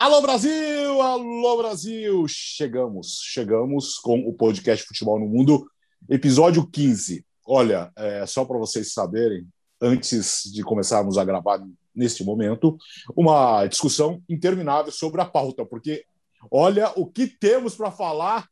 Alô Brasil, alô Brasil! Chegamos, chegamos com o podcast Futebol no Mundo, episódio 15. Olha, é, só para vocês saberem, antes de começarmos a gravar neste momento, uma discussão interminável sobre a pauta, porque olha o que temos para falar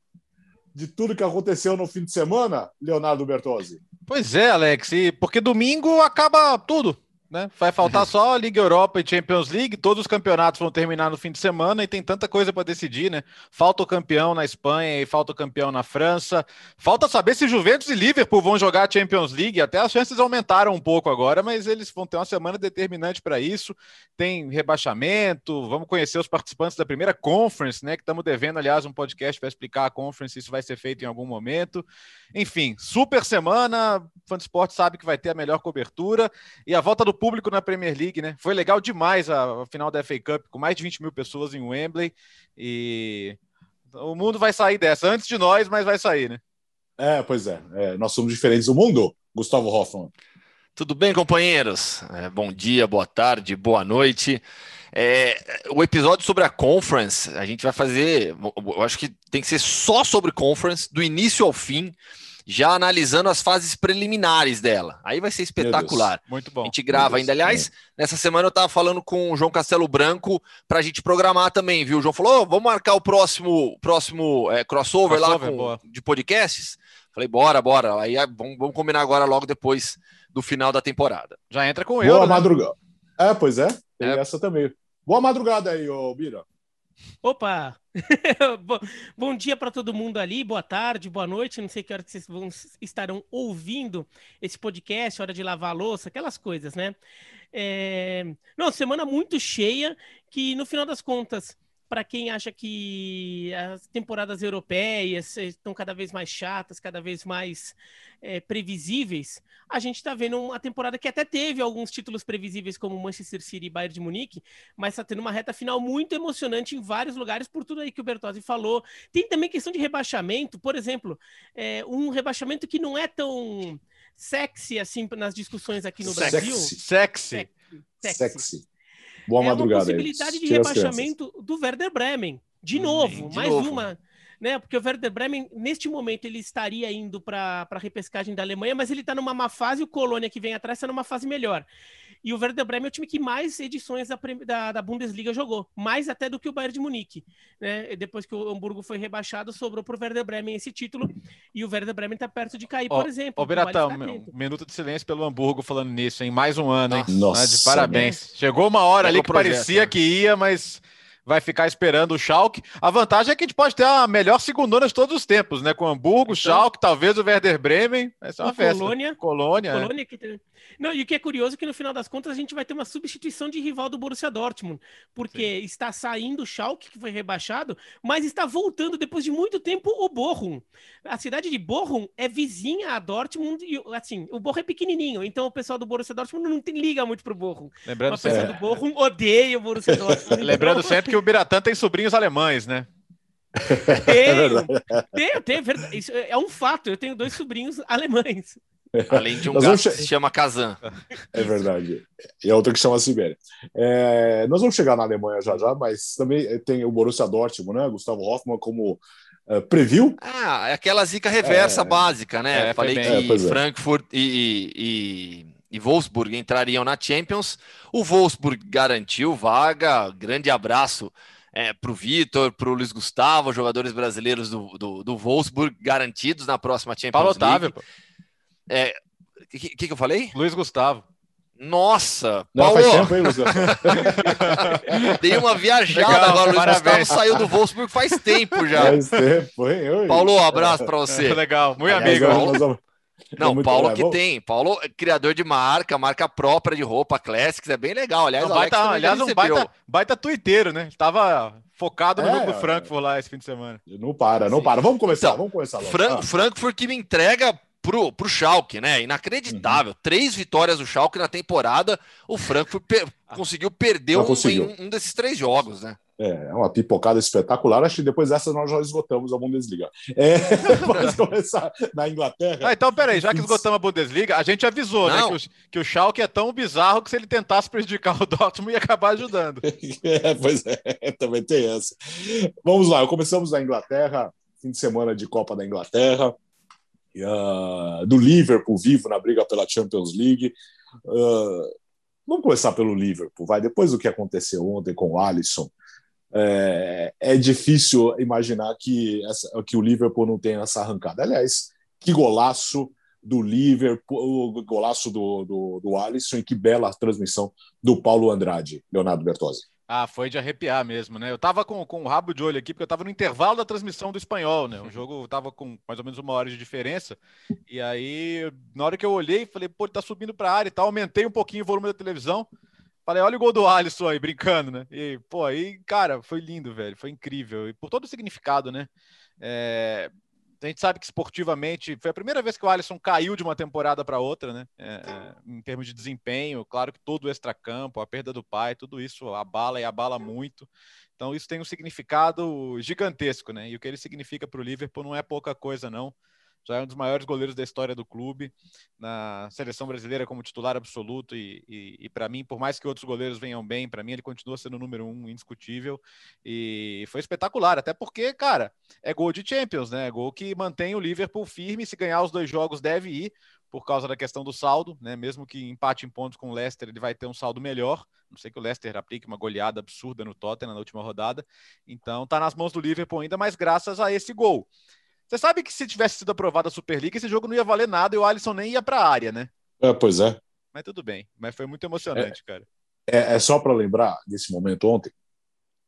de tudo que aconteceu no fim de semana, Leonardo Bertozzi. Pois é, Alex, porque domingo acaba tudo. Né? Vai faltar só a Liga Europa e Champions League, todos os campeonatos vão terminar no fim de semana e tem tanta coisa para decidir, né? Falta o campeão na Espanha e falta o campeão na França. Falta saber se Juventus e Liverpool vão jogar a Champions League. Até as chances aumentaram um pouco agora, mas eles vão ter uma semana determinante para isso. Tem rebaixamento, vamos conhecer os participantes da primeira conference, né? Que estamos devendo, aliás, um podcast para explicar a conference, isso vai ser feito em algum momento. Enfim, super semana. Fã esporte sabe que vai ter a melhor cobertura e a volta do público na Premier League, né? Foi legal demais a, a, final da FA Cup, com mais de 20 mil pessoas em Wembley. E o mundo vai sair dessa, antes de nós, mas vai sair, né? É, pois é. é nós somos diferentes do mundo, Gustavo Hoffman. Tudo bem, companheiros? É, bom dia, boa tarde, boa noite. É, o episódio sobre a conference, a gente vai fazer. Eu acho que tem que ser só sobre conference, do início ao fim já analisando as fases preliminares dela. Aí vai ser espetacular. Muito bom. A gente grava ainda. Aliás, nessa semana eu estava falando com o João Castelo Branco para a gente programar também, viu? O João falou: oh, vamos marcar o próximo, próximo é, crossover, crossover, lá com, de podcasts. Falei, bora, bora. Aí vamos, vamos, combinar agora logo depois do final da temporada. Já entra com eu. Boa né? madrugada. É, pois é. Tem é. essa também. Boa madrugada aí, ô Bira. Opa! Bom dia para todo mundo ali, boa tarde, boa noite. Não sei que hora que vocês vão, estarão ouvindo esse podcast, hora de lavar a louça, aquelas coisas, né? É... Não, semana muito cheia, que no final das contas para quem acha que as temporadas europeias estão cada vez mais chatas, cada vez mais é, previsíveis, a gente está vendo uma temporada que até teve alguns títulos previsíveis, como Manchester City e Bayern de Munique, mas está tendo uma reta final muito emocionante em vários lugares, por tudo aí que o Bertozzi falou. Tem também questão de rebaixamento, por exemplo, é, um rebaixamento que não é tão sexy assim nas discussões aqui no sexy. Brasil. Sexy. Sexy. sexy. Boa é madrugada. uma possibilidade de rebaixamento do Werder Bremen. De hum, novo, de mais novo. uma. Né? Porque o Werder Bremen, neste momento, ele estaria indo para a repescagem da Alemanha, mas ele está numa má fase, o Colônia que vem atrás está numa fase melhor. E o Werder Bremen é o time que mais edições da, da, da Bundesliga jogou, mais até do que o Bayern de Munique. Né? Depois que o Hamburgo foi rebaixado, sobrou para o Werder Bremen esse título, e o Werder Bremen está perto de cair, por exemplo. Ô, Beratão, um minuto de silêncio pelo Hamburgo falando nisso, hein? Mais um ano, hein? Nossa, de parabéns. Chegou uma hora ali que projeto, parecia né? que ia, mas vai ficar esperando o Schalke. A vantagem é que a gente pode ter a melhor segundona de todos os tempos, né? Com Hamburgo, então, Schalke, talvez o Werder Bremen. Vai ser uma festa. Colônia. Colônia. É. Colônia que tem... Não, e o que é curioso é que no final das contas a gente vai ter uma substituição de rival do Borussia Dortmund, porque Sim. está saindo o Schalke, que foi rebaixado, mas está voltando depois de muito tempo o Bochum. A cidade de Bochum é vizinha a Dortmund e assim, o Bochum é pequenininho, então o pessoal do Borussia Dortmund não tem, liga muito pro Bochum. Lembrando o pessoal é. do Bochum odeia o Borussia Dortmund. Lembrando então... sempre que o Biratã tem sobrinhos alemães, né? Tenho, tenho, tenho, isso é um fato. Eu tenho dois sobrinhos alemães. Além de um gato che... que se chama Kazan. É verdade. E a outra que chama Sibéria. É... Nós vamos chegar na Alemanha já já, mas também tem o Borussia Dortmund, né? Gustavo Hoffmann como preview. Ah, é aquela zica reversa é... básica, né? É, Falei que é, Frankfurt e, e, e Wolfsburg entrariam na Champions. O Wolfsburg garantiu vaga. Grande abraço é, para o Vitor, para o Luiz Gustavo, jogadores brasileiros do, do, do Wolfsburg garantidos na próxima Champions Paulo League. Otávio, é, o que, que, que, eu falei? Luiz Gustavo. Nossa, Não, Paulo. Faz tempo, hein, Luiz Dei uma viajada Legal, agora. Luiz parabéns. Gustavo saiu do Wolfsburg faz tempo já. Faz tempo, hein? Paulo, abraço para você. Legal, muito amigo. Paulo... Não, Paulo que tem. Paulo, criador de marca, marca própria de roupa, classics, é bem legal. Aliás, um baita, aliás um baita, baita tuiteiro, né? Tava focado no é, jogo do Frankfurt lá esse fim de semana. Não para, não Sim. para. Vamos começar, então, vamos começar logo. Fran ah. Frankfurt que me entrega pro, pro Schalke, né? Inacreditável. Uhum. Três vitórias do Schalke na temporada. O Frankfurt per conseguiu perder um, conseguiu. Um, um, desses três jogos, né? É, é uma pipocada espetacular. Acho que depois dessa nós já esgotamos a Bundesliga. É, vamos começar na Inglaterra. Ah, então, peraí, já que esgotamos a Bundesliga, a gente avisou, né, que o, que o Schalke é tão bizarro que se ele tentasse prejudicar o Dortmund ia acabar ajudando. É, pois é, também tem essa. Vamos lá, começamos na Inglaterra, fim de semana de Copa da Inglaterra, uh, do Liverpool vivo na briga pela Champions League. Uh, vamos começar pelo Liverpool, vai. Depois do que aconteceu ontem com o Alisson, é, é difícil imaginar que, essa, que o Liverpool não tenha essa arrancada. Aliás, que golaço do Liverpool, o golaço do, do, do Alisson e que bela transmissão do Paulo Andrade, Leonardo Bertozzi. Ah, foi de arrepiar mesmo, né? Eu tava com, com o rabo de olho aqui, porque eu tava no intervalo da transmissão do espanhol, né? O jogo tava com mais ou menos uma hora de diferença. E aí, na hora que eu olhei, falei, pô, ele tá subindo pra área e tal. Aumentei um pouquinho o volume da televisão. Falei, olha o gol do Alisson aí, brincando, né? E, pô, aí, cara, foi lindo, velho. Foi incrível. E por todo o significado, né? É... A gente sabe que esportivamente foi a primeira vez que o Alisson caiu de uma temporada para outra, né? É, é, em termos de desempenho, claro que todo o extracampo, a perda do pai, tudo isso abala e abala muito. Então, isso tem um significado gigantesco, né? E o que ele significa para o Liverpool não é pouca coisa, não já é um dos maiores goleiros da história do clube, na seleção brasileira como titular absoluto e, e, e para mim, por mais que outros goleiros venham bem, para mim ele continua sendo o número um indiscutível e foi espetacular, até porque, cara, é gol de Champions, né? É gol que mantém o Liverpool firme, se ganhar os dois jogos deve ir, por causa da questão do saldo, né? Mesmo que empate em pontos com o Leicester, ele vai ter um saldo melhor. Não sei que o Leicester aplique uma goleada absurda no Tottenham na última rodada. Então tá nas mãos do Liverpool ainda, mas graças a esse gol. Você sabe que se tivesse sido aprovada a Superliga, esse jogo não ia valer nada e o Alisson nem ia para a área, né? É, pois é. Mas tudo bem. Mas foi muito emocionante, é, cara. É, é só para lembrar desse momento ontem.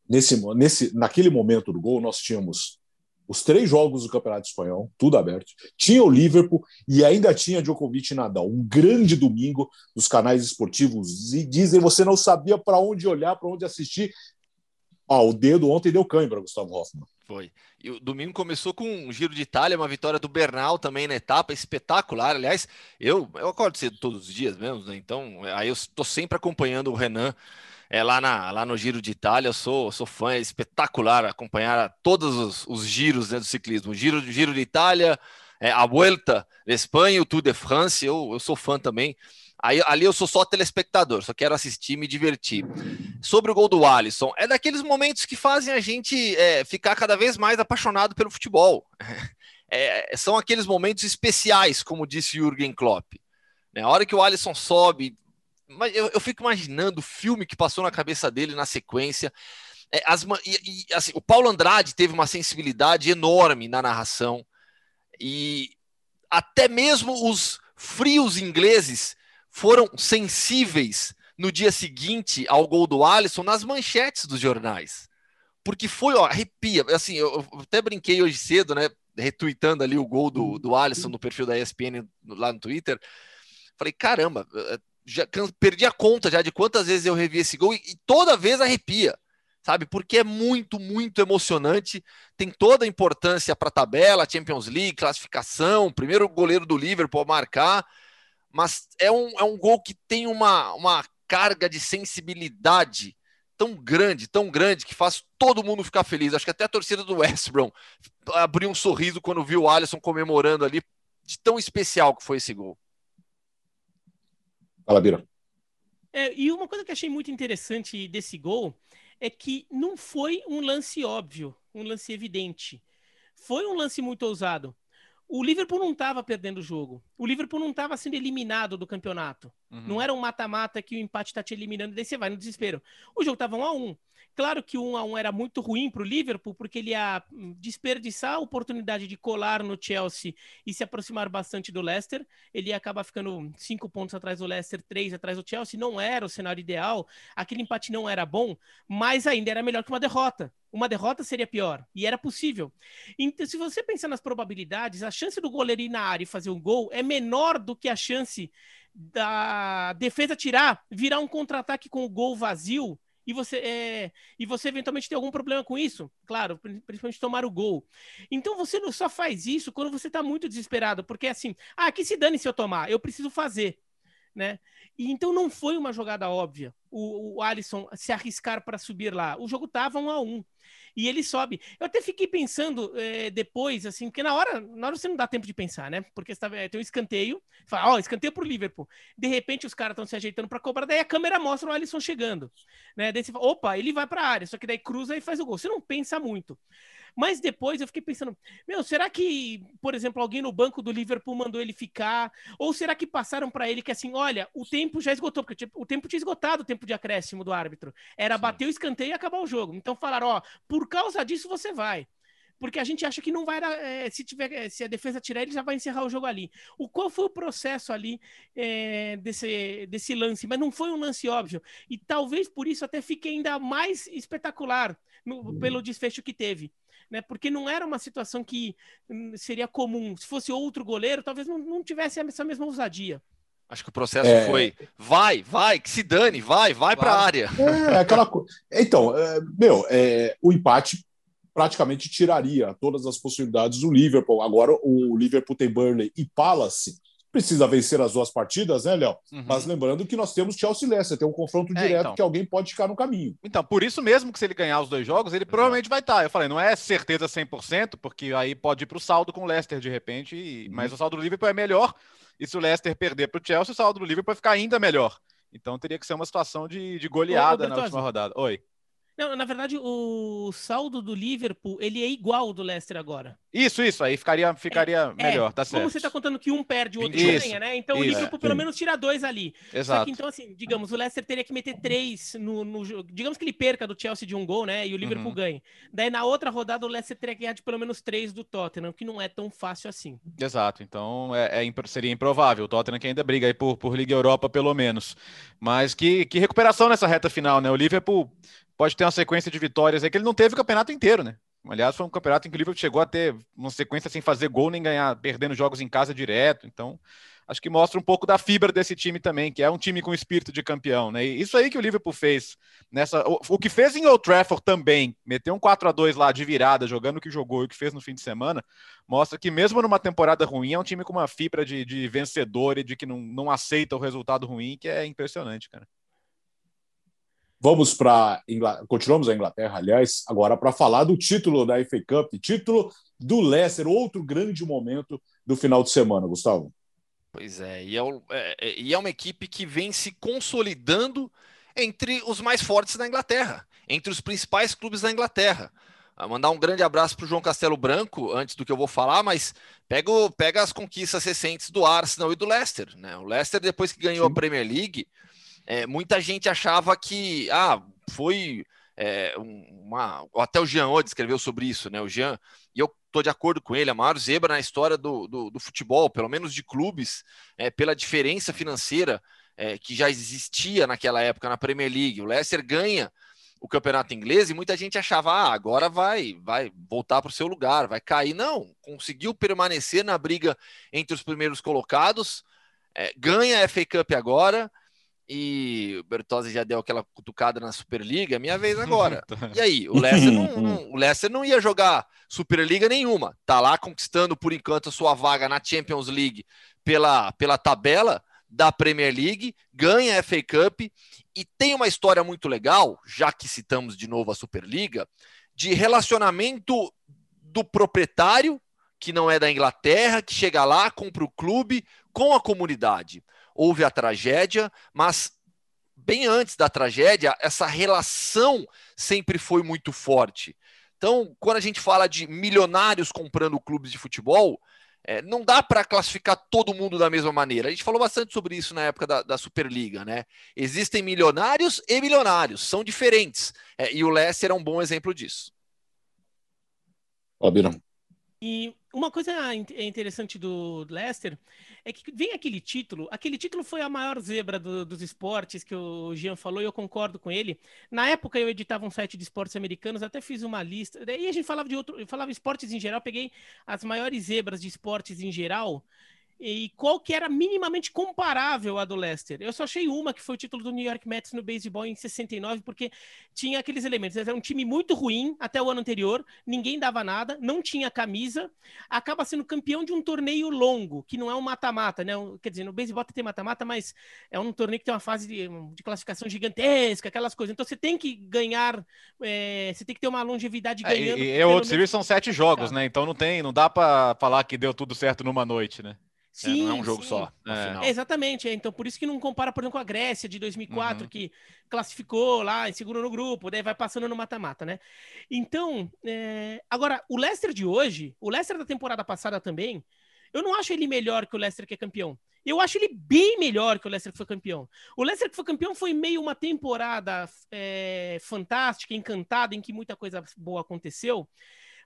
Nesse, nesse, naquele momento do gol, nós tínhamos os três jogos do Campeonato Espanhol, tudo aberto. Tinha o Liverpool e ainda tinha Djokovic e Nadal. Um grande domingo dos canais esportivos. E dizem você não sabia para onde olhar, para onde assistir. Ah, o dedo ontem deu cãibra, Gustavo Hoffman. Foi. E o domingo começou com um Giro de Itália, uma vitória do Bernal também na etapa, espetacular. Aliás, eu, eu acordo cedo todos os dias mesmo, né? Então, aí eu estou sempre acompanhando o Renan é, lá, na, lá no Giro de Itália. Eu sou, sou fã, é espetacular acompanhar todos os, os giros né, do ciclismo. Giro, Giro de Itália, é, a Vuelta Espanha, o Tour de France, eu, eu sou fã também. Aí, ali eu sou só telespectador, só quero assistir e me divertir. Sobre o gol do Alisson, é daqueles momentos que fazem a gente é, ficar cada vez mais apaixonado pelo futebol. É, são aqueles momentos especiais, como disse Jürgen Klopp. Né? A hora que o Alisson sobe, eu, eu fico imaginando o filme que passou na cabeça dele na sequência. É, as, e, e, assim, o Paulo Andrade teve uma sensibilidade enorme na narração e até mesmo os frios ingleses foram sensíveis no dia seguinte ao gol do Alisson nas manchetes dos jornais. Porque foi, ó, arrepia. Assim, eu, até brinquei hoje cedo, né? Retweetando ali o gol do, do Alisson no perfil da ESPN lá no Twitter. Falei, caramba, eh, já perdi a conta já de quantas vezes eu revi esse gol e, e toda vez arrepia sabe? Porque é muito, muito emocionante. Tem toda a importância para a tabela, Champions League, classificação, primeiro goleiro do Liverpool a marcar mas é um, é um gol que tem uma, uma carga de sensibilidade tão grande, tão grande, que faz todo mundo ficar feliz. Acho que até a torcida do West Brom abriu um sorriso quando viu o Alisson comemorando ali, de tão especial que foi esse gol. Fala, Bira. É, e uma coisa que achei muito interessante desse gol é que não foi um lance óbvio, um lance evidente. Foi um lance muito ousado o Liverpool não estava perdendo o jogo. O Liverpool não estava sendo eliminado do campeonato. Uhum. Não era um mata-mata que o empate está te eliminando e daí você vai no desespero. O jogo estava 1 a 1 Claro que 1 a 1 era muito ruim para o Liverpool, porque ele ia desperdiçar a oportunidade de colar no Chelsea e se aproximar bastante do Leicester. Ele ia acabar ficando cinco pontos atrás do Leicester, três atrás do Chelsea. Não era o cenário ideal. Aquele empate não era bom, mas ainda era melhor que uma derrota. Uma derrota seria pior, e era possível. Então, se você pensar nas probabilidades, a chance do goleiro ir na área e fazer um gol é menor do que a chance da defesa tirar, virar um contra-ataque com o gol vazio e você, é, e você eventualmente tem algum problema com isso, claro, principalmente tomar o gol. Então você só faz isso quando você está muito desesperado, porque é assim, ah, que se dane se eu tomar, eu preciso fazer, né? E então não foi uma jogada óbvia, o, o Alisson se arriscar para subir lá. O jogo tava um a um e ele sobe. Eu até fiquei pensando é, depois, assim, porque na hora, na hora você não dá tempo de pensar, né? Porque você tá, tem um escanteio, fala, ó, oh, escanteio pro Liverpool. De repente os caras estão se ajeitando para cobrar, daí a câmera mostra o Alisson chegando, né? Daí você fala, opa, ele vai para área, só que daí cruza e faz o gol. Você não pensa muito. Mas depois eu fiquei pensando, meu, será que, por exemplo, alguém no banco do Liverpool mandou ele ficar? Ou será que passaram para ele que assim, olha, o tempo já esgotou, porque o tempo tinha esgotado o tempo de acréscimo do árbitro. Era Sim. bater o escanteio e acabar o jogo. Então falaram, ó, por causa disso você vai porque a gente acha que não vai é, se tiver eh, se a defesa tirar ele já vai encerrar o jogo ali o qual foi o processo ali é, desse desse lance mas não foi um lance óbvio e talvez por isso até fique ainda mais espetacular no, pelo desfecho que teve né? Porque não era uma situação que hum, seria comum. Se fosse outro goleiro, talvez não, não tivesse essa mesma ousadia. Acho que o processo é... foi vai, vai, que se dane, vai, vai para a área. É, aquela coisa. Então, é, meu, é, o empate praticamente tiraria todas as possibilidades do Liverpool. Agora o Liverpool tem Burnley e Palace precisa vencer as duas partidas, né, Léo? Uhum. Mas lembrando que nós temos Chelsea e Leicester, tem um confronto é, direto então. que alguém pode ficar no caminho. Então, por isso mesmo que se ele ganhar os dois jogos, ele provavelmente vai estar. Eu falei, não é certeza 100%, porque aí pode ir para o saldo com o Leicester de repente, e... uhum. mas o saldo do Liverpool é melhor, e se o Leicester perder para o Chelsea, o saldo do Liverpool vai ficar ainda melhor. Então teria que ser uma situação de, de goleada Ô, na última rodada. Oi. Não, na verdade, o saldo do Liverpool, ele é igual ao do Leicester agora. Isso, isso, aí ficaria, ficaria é, melhor, é. tá certo. Como você tá contando que um perde, o outro isso, ganha, né? Então isso, o Liverpool é. pelo menos tira dois ali. Exato. Só que, então, assim, digamos, o Leicester teria que meter três no, no jogo. Digamos que ele perca do Chelsea de um gol, né? E o Liverpool uhum. ganhe. Daí, na outra rodada, o Leicester teria que ganhar de pelo menos três do Tottenham, que não é tão fácil assim. Exato, então é, é seria improvável. O Tottenham que ainda briga aí por, por Liga Europa, pelo menos. Mas que, que recuperação nessa reta final, né? O Liverpool pode ter uma sequência de vitórias aí que ele não teve o campeonato inteiro, né? Aliás, foi um campeonato em que o Liverpool chegou a ter uma sequência sem fazer gol nem ganhar, perdendo jogos em casa direto. Então, acho que mostra um pouco da fibra desse time também, que é um time com espírito de campeão, né? E isso aí que o Liverpool fez nessa, o, o que fez em Old Trafford também, meteu um 4 a 2 lá de virada, jogando o que jogou e o que fez no fim de semana, mostra que mesmo numa temporada ruim é um time com uma fibra de, de vencedor e de que não, não aceita o resultado ruim, que é impressionante, cara. Vamos para continuamos a Inglaterra, aliás, agora para falar do título da FA Cup, título do Leicester, outro grande momento do final de semana, Gustavo. Pois é, e é, é, é, e é uma equipe que vem se consolidando entre os mais fortes da Inglaterra, entre os principais clubes da Inglaterra. Vou mandar um grande abraço para o João Castelo Branco, antes do que eu vou falar, mas pega, pega as conquistas recentes do Arsenal e do Leicester. Né? O Leicester, depois que ganhou Sim. a Premier League, é, muita gente achava que ah, foi é, uma. Até o Jean Oddi escreveu sobre isso, né? O Jean, e eu estou de acordo com ele, a maior zebra na história do, do, do futebol, pelo menos de clubes, é, pela diferença financeira é, que já existia naquela época na Premier League. O Leicester ganha o campeonato inglês e muita gente achava, ah, agora vai, vai voltar para o seu lugar, vai cair. Não, conseguiu permanecer na briga entre os primeiros colocados, é, ganha a FA Cup agora e o Bertozzi já deu aquela cutucada na Superliga, é minha vez agora. E aí, o Leicester não, não, o Leicester não ia jogar Superliga nenhuma. Tá lá conquistando por enquanto a sua vaga na Champions League pela, pela tabela da Premier League, ganha a FA Cup e tem uma história muito legal, já que citamos de novo a Superliga, de relacionamento do proprietário, que não é da Inglaterra, que chega lá, compra o clube com a comunidade houve a tragédia, mas bem antes da tragédia, essa relação sempre foi muito forte. Então, quando a gente fala de milionários comprando clubes de futebol, é, não dá para classificar todo mundo da mesma maneira. A gente falou bastante sobre isso na época da, da Superliga, né? Existem milionários e milionários, são diferentes. É, e o Leicester é um bom exemplo disso. Ó, Birão. E uma coisa interessante do Leicester é que vem aquele título, aquele título foi a maior zebra do, dos esportes que o Jean falou e eu concordo com ele. Na época eu editava um site de esportes americanos, até fiz uma lista, daí a gente falava de outro, falava esportes em geral, peguei as maiores zebras de esportes em geral e qual que era minimamente comparável à do Leicester. Eu só achei uma, que foi o título do New York Mets no baseball em 69, porque tinha aqueles elementos. Era um time muito ruim até o ano anterior, ninguém dava nada, não tinha camisa, acaba sendo campeão de um torneio longo, que não é um mata-mata, né? Quer dizer, no baseball tem mata-mata, mas é um torneio que tem uma fase de, de classificação gigantesca, aquelas coisas. Então você tem que ganhar, é, você tem que ter uma longevidade é, ganhando. E, e, e o World Series são sete jogos, né? Então não tem, não dá para falar que deu tudo certo numa noite, né? Sim, é, não é um jogo sim. só. É. Exatamente. É. Então, por isso que não compara, por exemplo, com a Grécia de 2004, uhum. que classificou lá em segundo no grupo, daí vai passando no mata-mata, né? Então, é... agora, o Leicester de hoje, o Leicester da temporada passada também, eu não acho ele melhor que o Leicester que é campeão. Eu acho ele bem melhor que o Leicester que foi campeão. O Leicester que foi campeão foi meio uma temporada é, fantástica, encantada, em que muita coisa boa aconteceu.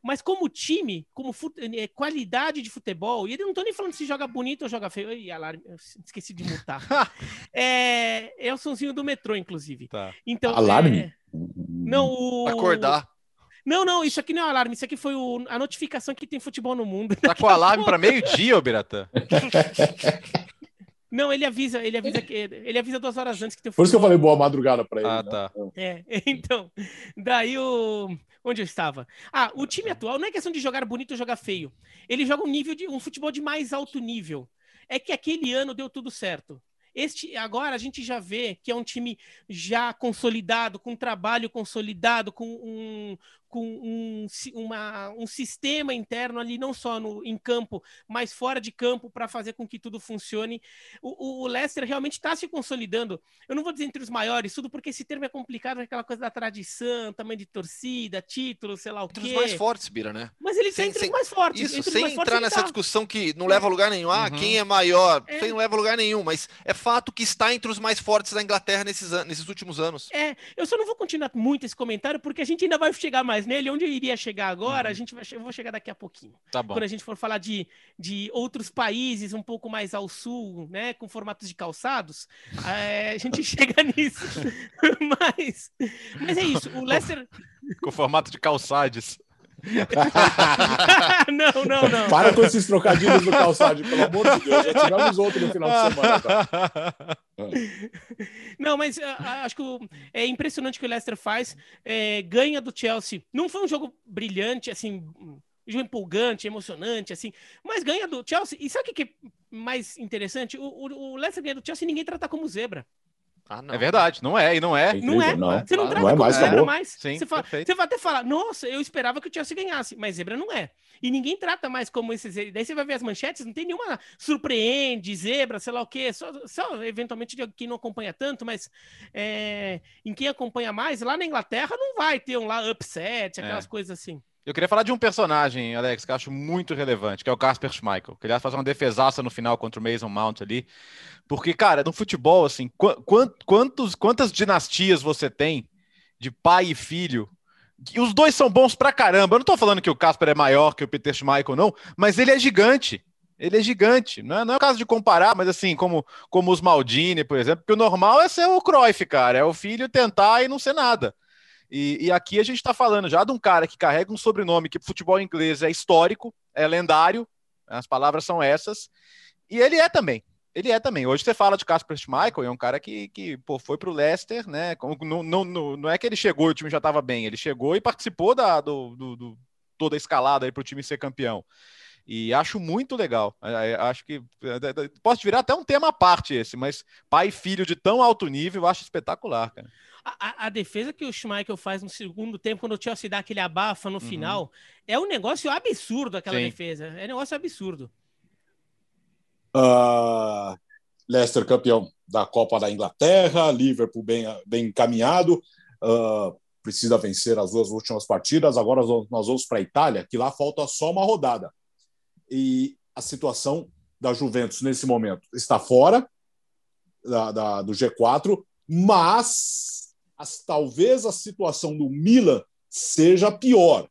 Mas como time, como é, qualidade de futebol, e ele não tô nem falando se joga bonito ou joga feio. Oi, alarme, esqueci de mutar. é, é o sonzinho do metrô, inclusive. Tá. Então, alarme? É... Não, o... Acordar. Não, não, isso aqui não é um alarme, isso aqui foi o, a notificação que tem futebol no mundo. Tá com alarme para meio-dia, ô Biratã. Não, ele avisa, ele avisa que ele avisa duas horas antes que tem Por isso que eu falei boa madrugada para ele. Ah, né? tá. É, então, daí o onde eu estava? Ah, o time atual não é questão de jogar bonito ou jogar feio. Ele joga um nível de um futebol de mais alto nível. É que aquele ano deu tudo certo. Este agora a gente já vê que é um time já consolidado, com um trabalho consolidado, com um, com um, uma, um sistema interno ali, não só no, em campo, mas fora de campo, para fazer com que tudo funcione. O, o Leicester realmente está se consolidando. Eu não vou dizer entre os maiores, tudo porque esse termo é complicado, é aquela coisa da tradição, tamanho de torcida, título, sei lá o quê. Entre os mais fortes, Bira, né? Mas ele está entre sem, os mais fortes. Isso, sem entrar nessa tá. discussão que não leva a lugar nenhum. Ah, uhum. quem é maior? É. não leva a lugar nenhum, mas é fato que está entre os mais fortes da Inglaterra nesses, nesses últimos anos. É, eu só não vou continuar muito esse comentário, porque a gente ainda vai chegar mais nele. Onde eu iria chegar agora, uhum. a gente vai, eu vou chegar daqui a pouquinho. Tá bom. Quando a gente for falar de, de outros países um pouco mais ao sul, né, com formatos de calçados, é, a gente chega nisso. mas, mas é isso. O Leicester. Com formato de calçades. não, não, não. Para com esses trocadilhos do calçado, pelo amor de Deus. Já tivemos outro no final de semana. Tá? Não, mas uh, acho que é impressionante o que o Leicester faz. É, ganha do Chelsea. Não foi um jogo brilhante, assim, um jogo empolgante, emocionante, assim, mas ganha do Chelsea. E sabe o que é mais interessante? O, o, o Leicester ganha do Chelsea e ninguém trata como zebra. Ah, é verdade, não é, e não é. Não é, não. Você não, não é mais, zebra mais. Sim, você, fala, você vai até falar, nossa, eu esperava que o Chelsea ganhasse, mas zebra não é. E ninguém trata mais como esses. Daí você vai ver as manchetes, não tem nenhuma surpreende, zebra, sei lá o quê, só, só eventualmente de quem não acompanha tanto, mas é, em quem acompanha mais, lá na Inglaterra não vai ter um lá upset, aquelas é. coisas assim. Eu queria falar de um personagem, Alex, que eu acho muito relevante, que é o Casper Schmeichel. Que fazer uma defesaça no final contra o Mason Mount ali. Porque, cara, no futebol, assim, quantos, quantas dinastias você tem de pai e filho? E os dois são bons pra caramba. Eu não tô falando que o Casper é maior que o Peter Schmeichel, não, mas ele é gigante. Ele é gigante. Não é, não é o caso de comparar, mas assim, como, como os Maldini, por exemplo, porque o normal é ser o Cruyff, cara. É o filho tentar e não ser nada. E, e aqui a gente está falando já de um cara que carrega um sobrenome que futebol inglês é histórico, é lendário, as palavras são essas, e ele é também. Ele é também. Hoje você fala de Casper Schmeichel, é um cara que, que pô, foi o Leicester, né? Não, não, não, não é que ele chegou e o time já estava bem, ele chegou e participou da, do, do, do toda a escalada para o time ser campeão. E acho muito legal. Acho que posso virar até um tema à parte esse, mas pai e filho de tão alto nível, acho espetacular, cara. A, a, defesa que o Schmeichel faz no segundo tempo, quando o Chelsea dá aquele abafa no uhum. final, é um negócio absurdo aquela Sim. defesa. É um negócio absurdo. Uh, Leicester campeão da Copa da Inglaterra, Liverpool bem, bem encaminhado, uh, precisa vencer as duas últimas partidas. Agora nós vamos para a Itália, que lá falta só uma rodada. E a situação da Juventus nesse momento está fora da, da, do G4, mas as, talvez a situação do Milan seja pior.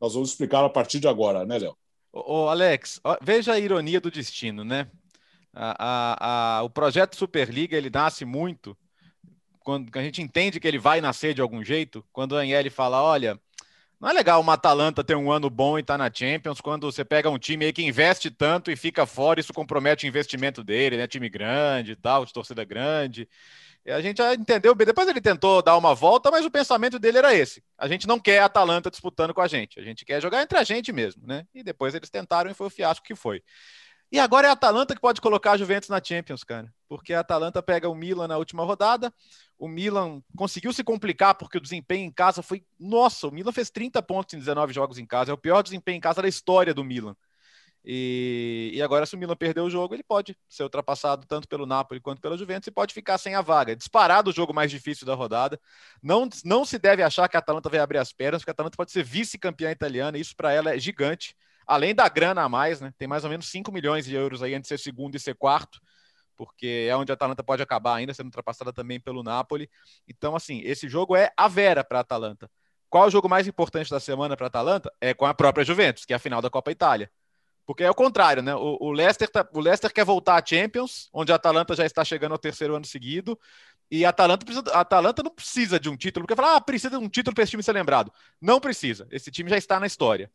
Nós vamos explicar a partir de agora, né, Léo? Ô, Alex, veja a ironia do destino, né? A, a, a, o projeto Superliga ele nasce muito quando a gente entende que ele vai nascer de algum jeito, quando o Agnelli fala, olha, Não é legal uma Atalanta ter um ano bom e estar tá na Champions, quando você pega um time aí que investe tanto e fica fora, isso compromete o investimento dele, né? Time grande e tal, de torcida grande. A gente já entendeu. Depois ele tentou dar uma volta, mas o pensamento dele era esse. A gente não quer a Atalanta disputando com a gente. A gente quer jogar entre a gente mesmo, né? E depois eles tentaram e foi o fiasco que foi. E agora é a Atalanta que pode colocar a Juventus na Champions, cara. Porque a Atalanta pega o Milan na última rodada. O Milan conseguiu se complicar porque o desempenho em casa foi. Nossa, o Milan fez 30 pontos em 19 jogos em casa. É o pior desempenho em casa da história do Milan. E, e, agora, se o Milan perder o jogo, ele pode ser ultrapassado tanto pelo Napoli quanto pela Juventus e pode ficar sem a vaga. Disparado o jogo mais difícil da rodada. Não, não se deve achar que a Atalanta vai abrir as pernas, porque a Atalanta pode ser vice-campeã italiana, e isso para ela é gigante. Além da grana a mais, né? Tem mais ou menos 5 milhões de euros aí entre ser segundo e ser quarto, porque é onde a Atalanta pode acabar ainda, sendo ultrapassada também pelo Napoli. Então, assim, esse jogo é a vera para a Atalanta. Qual o jogo mais importante da semana para a Atalanta? É com a própria Juventus, que é a final da Copa Itália. Porque é o contrário, né? O, o, Leicester tá, o Leicester quer voltar à Champions, onde a Atalanta já está chegando ao terceiro ano seguido. E a Atalanta, precisa, a Atalanta não precisa de um título, porque fala, ah, precisa de um título para esse time ser lembrado. Não precisa. Esse time já está na história.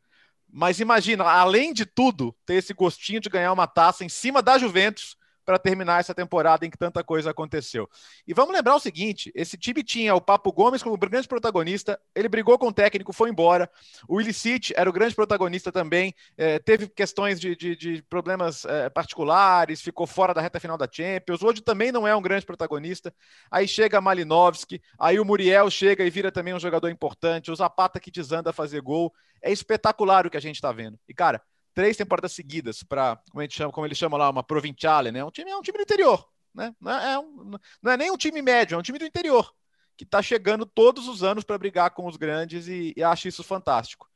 Mas imagina, além de tudo, ter esse gostinho de ganhar uma taça em cima da Juventus para terminar essa temporada em que tanta coisa aconteceu. E vamos lembrar o seguinte: esse time tinha o Papo Gomes como grande protagonista, ele brigou com o técnico, foi embora. O Illicit era o grande protagonista também, é, teve questões de, de, de problemas é, particulares, ficou fora da reta final da Champions. Hoje também não é um grande protagonista. Aí chega Malinovski, aí o Muriel chega e vira também um jogador importante. O Zapata que desanda a fazer gol. É espetacular o que a gente está vendo. E, cara, três temporadas seguidas para, como, a gente chama, como ele chama lá, uma provinciale, né? Um time, é um time do interior, né? Não é, é um, não é nem um time médio, é um time do interior, que está chegando todos os anos para brigar com os grandes e, e acho isso fantástico.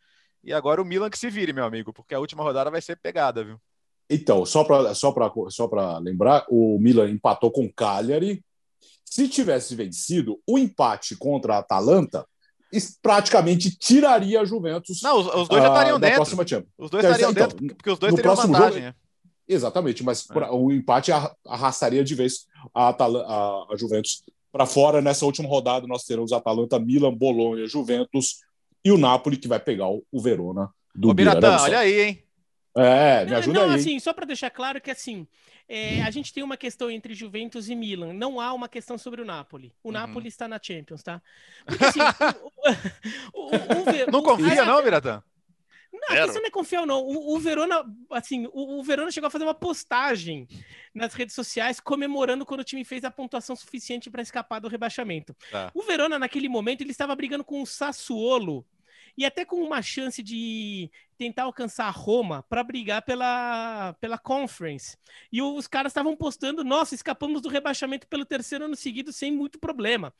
E agora o Milan que se vire, meu amigo, porque a última rodada vai ser pegada, viu? Então, só para só só lembrar, o Milan empatou com o Cagliari. Se tivesse vencido, o empate contra a Atalanta praticamente tiraria a Juventus. Não, os, os dois já estariam dentro. Próxima Champions. Os dois estariam então, dentro, porque os dois teriam vantagem. Jogo, Exatamente, mas é. o empate arrastaria de vez a, a, a Juventus para fora. Nessa última rodada, nós teremos Atalanta, Milan, Bolonha, Juventus e o Napoli, que vai pegar o, o Verona do Ô, Biratã, olha aí, hein? É, me ajuda não, não, aí. Assim, só para deixar claro que assim, é, a gente tem uma questão entre Juventus e Milan. Não há uma questão sobre o Napoli. O uhum. Napoli está na Champions, tá? Porque assim. o, o, o, não confia, não, Miratã? Não, a questão não é confiar, não. O, o Verona, assim, o, o, Verona chegou a fazer uma postagem nas redes sociais comemorando quando o time fez a pontuação suficiente para escapar do rebaixamento. Tá. O Verona, naquele momento, ele estava brigando com o Sassuolo e até com uma chance de tentar alcançar Roma para brigar pela, pela Conference. E os caras estavam postando, nossa, escapamos do rebaixamento pelo terceiro ano seguido sem muito problema.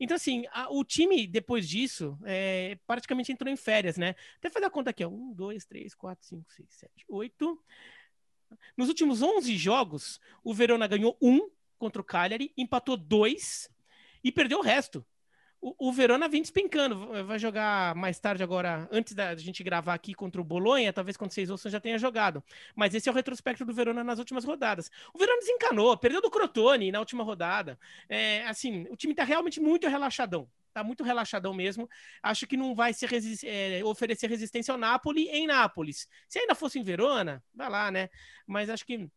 Então, assim, a, o time, depois disso, é, praticamente entrou em férias, né? Até fazer a conta aqui, ó. Um, dois, três, quatro, cinco, seis, sete, oito. Nos últimos 11 jogos, o Verona ganhou um contra o Cagliari, empatou dois e perdeu o resto. O, o Verona vem despencando. Vai jogar mais tarde agora, antes da gente gravar aqui contra o Bolonha, talvez quando vocês ouçam já tenha jogado. Mas esse é o retrospecto do Verona nas últimas rodadas. O Verona desencanou, perdeu do Crotone na última rodada. É, assim, o time tá realmente muito relaxadão. Tá muito relaxadão mesmo. Acho que não vai se resist é, oferecer resistência ao Napoli em Nápoles. Se ainda fosse em Verona, vai lá, né? Mas acho que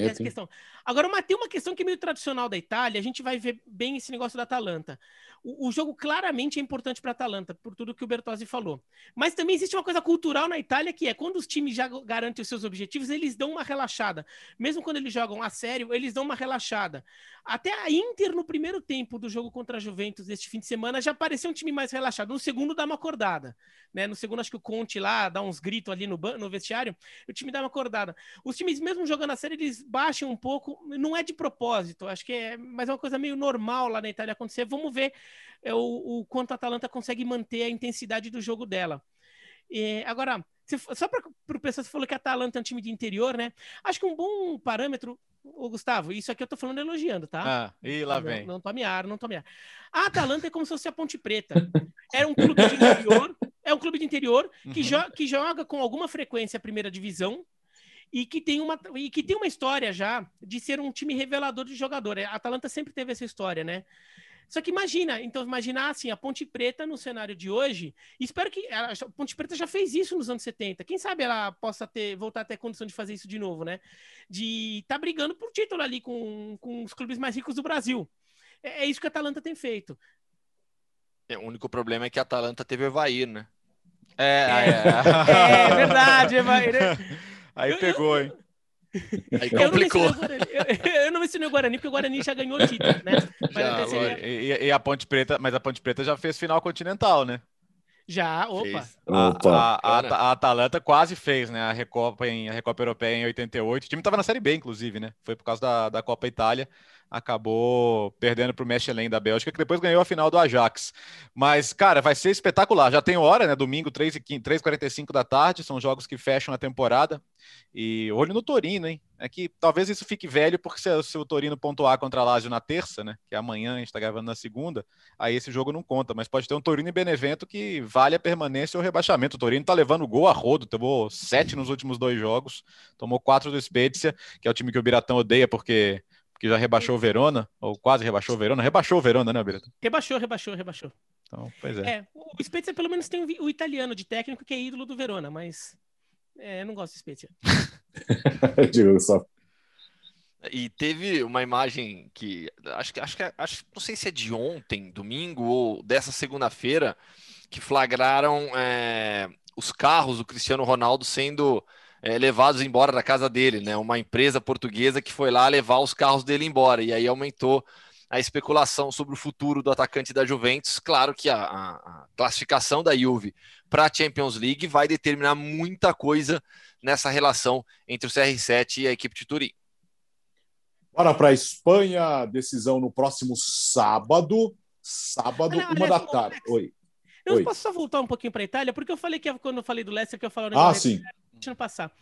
essa questão. Agora, uma, tem uma questão que é meio tradicional da Itália, a gente vai ver bem esse negócio da Atalanta. O, o jogo claramente é importante para a Atalanta, por tudo que o Bertozzi falou. Mas também existe uma coisa cultural na Itália que é quando os times já garantem os seus objetivos, eles dão uma relaxada. Mesmo quando eles jogam a sério, eles dão uma relaxada. Até a Inter, no primeiro tempo do jogo contra a Juventus deste fim de semana, já parecia um time mais relaxado. No segundo, dá uma acordada. Né? No segundo, acho que o Conte lá dá uns gritos ali no, no vestiário, o time dá uma acordada. Os times, mesmo jogando a série, eles baixam um pouco. Não é de propósito, acho que é, mas é uma coisa meio normal lá na Itália acontecer. Vamos ver é, o, o quanto a Atalanta consegue manter a intensidade do jogo dela. É, agora, só para o pessoal, você falou que a Atalanta é um time de interior, né? Acho que um bom parâmetro Ô, Gustavo, isso aqui eu tô falando elogiando, tá? Ah, e lá vem. Não, não tome ar, não tome ar. A Atalanta é como se fosse a Ponte Preta. Era um clube de interior, é um clube de interior que, uhum. jo que joga com alguma frequência a primeira divisão e que tem uma e que tem uma história já de ser um time revelador de jogador. A Atalanta sempre teve essa história, né? Só que imagina, então imaginar assim, a Ponte Preta no cenário de hoje, espero que a Ponte Preta já fez isso nos anos 70. Quem sabe ela possa ter voltar a ter condição de fazer isso de novo, né? De estar tá brigando por título ali com, com os clubes mais ricos do Brasil. É, é isso que a Atalanta tem feito. É, o único problema é que a Atalanta teve o Evair, né? É, é, é. é verdade, Evair. Aí pegou, hein? Aí complicou. Eu não, eu, eu mencionei o Guarani, porque o Guarani já ganhou o título, né? Já, seria... e, e, a Ponte Preta, mas a Ponte Preta já fez final continental, né? Já, opa. A, a, a, a, Atalanta quase fez, né? A Recopa, em, a Recopa Europeia em 88. O time estava na Série B, inclusive, né? Foi por causa da, da Copa Itália acabou perdendo para o Mechelen da Bélgica, que depois ganhou a final do Ajax. Mas, cara, vai ser espetacular. Já tem hora, né? Domingo, 3h45 da tarde, são jogos que fecham a temporada. E olho no Torino, hein? É que talvez isso fique velho, porque se, se o Torino pontuar contra a Lazio na terça, né? Que é amanhã, a gente está gravando na segunda, aí esse jogo não conta. Mas pode ter um Torino e Benevento que vale a permanência ou rebaixamento. O Torino tá levando gol a rodo, tomou sete nos últimos dois jogos, tomou quatro do Spezia, que é o time que o Biratão odeia, porque que já rebaixou o Verona, ou quase rebaixou o Verona. Rebaixou o Verona, né, Birata? Rebaixou, rebaixou, rebaixou. Então, pois é. é o Spezia pelo menos tem o italiano de técnico que é ídolo do Verona, mas é, eu não gosto do Spezia. Digo só. E teve uma imagem que acho que acho que acho, não sei se é de ontem, domingo ou dessa segunda-feira, que flagraram é, os carros do Cristiano Ronaldo sendo é, levados embora da casa dele, né? Uma empresa portuguesa que foi lá levar os carros dele embora e aí aumentou a especulação sobre o futuro do atacante da Juventus. Claro que a, a, a classificação da Juve para a Champions League vai determinar muita coisa nessa relação entre o CR7 e a equipe de Turim. Bora para a Espanha, decisão no próximo sábado, sábado, uma da tarde. Oi. Eu Oi. posso só voltar um pouquinho para a Itália, porque eu falei que quando eu falei do Leicester que eu falei Ah, sim deixando passar.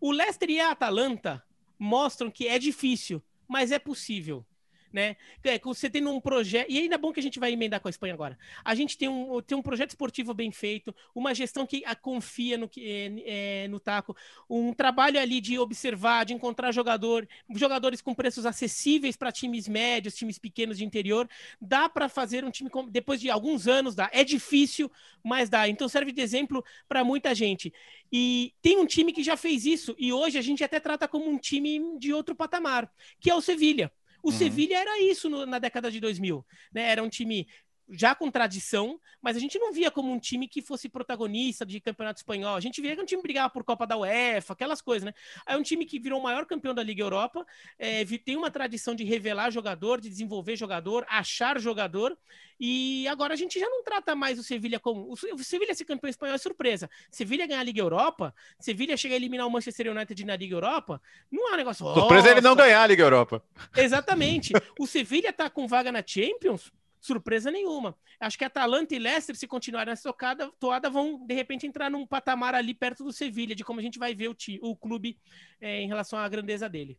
O Leicester e a Atalanta mostram que é difícil, mas é possível né? É, você tem um projeto, e ainda é bom que a gente vai emendar com a Espanha agora. A gente tem um, tem um projeto esportivo bem feito, uma gestão que confia no, é, é, no taco, um trabalho ali de observar, de encontrar jogador, jogadores com preços acessíveis para times médios, times pequenos de interior. Dá para fazer um time com, depois de alguns anos, dá. É difícil, mas dá. Então serve de exemplo para muita gente. E tem um time que já fez isso, e hoje a gente até trata como um time de outro patamar, que é o Sevilha. O uhum. Sevilha era isso no, na década de 2000, né? Era um time já com tradição, mas a gente não via como um time que fosse protagonista de campeonato espanhol. A gente via que um time brigava por Copa da UEFA, aquelas coisas, né? É um time que virou o maior campeão da Liga Europa, é, tem uma tradição de revelar jogador, de desenvolver jogador, achar jogador, e agora a gente já não trata mais o Sevilha como. O Sevilha ser campeão espanhol é surpresa. Sevilha ganhar a Liga Europa, Sevilha chegar a eliminar o Manchester United na Liga Europa, não é um negócio. Surpresa ele não ganhar a Liga Europa. Exatamente. o Sevilha tá com vaga na Champions surpresa nenhuma. Acho que Atalanta e Leicester, se continuarem nessa tocada, toada, vão de repente entrar num patamar ali perto do Sevilha, de como a gente vai ver o, o clube é, em relação à grandeza dele.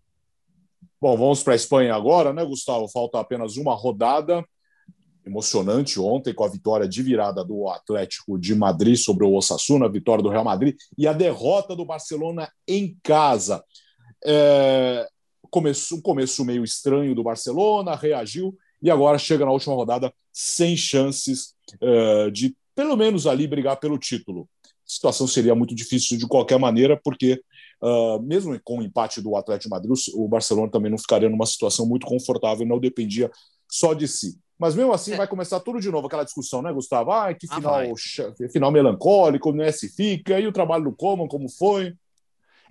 Bom, vamos para a Espanha agora, né, Gustavo? Falta apenas uma rodada. Emocionante ontem com a vitória de virada do Atlético de Madrid sobre o Osasuna, a vitória do Real Madrid e a derrota do Barcelona em casa. É, começo, um começo meio estranho do Barcelona, reagiu, e agora chega na última rodada sem chances uh, de, pelo menos, ali brigar pelo título. A situação seria muito difícil de qualquer maneira, porque, uh, mesmo com o empate do Atlético de Madrid, o Barcelona também não ficaria numa situação muito confortável, não dependia só de si. Mas mesmo assim é. vai começar tudo de novo, aquela discussão, né, Gustavo? Ah, que ah, final, ah, final melancólico, não é se fica, e o trabalho do Coman, como foi?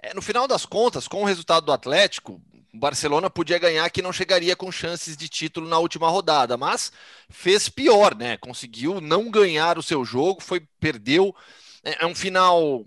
É, no final das contas, com o resultado do Atlético, o Barcelona podia ganhar que não chegaria com chances de título na última rodada, mas fez pior, né? Conseguiu não ganhar o seu jogo, foi perdeu. É, é um final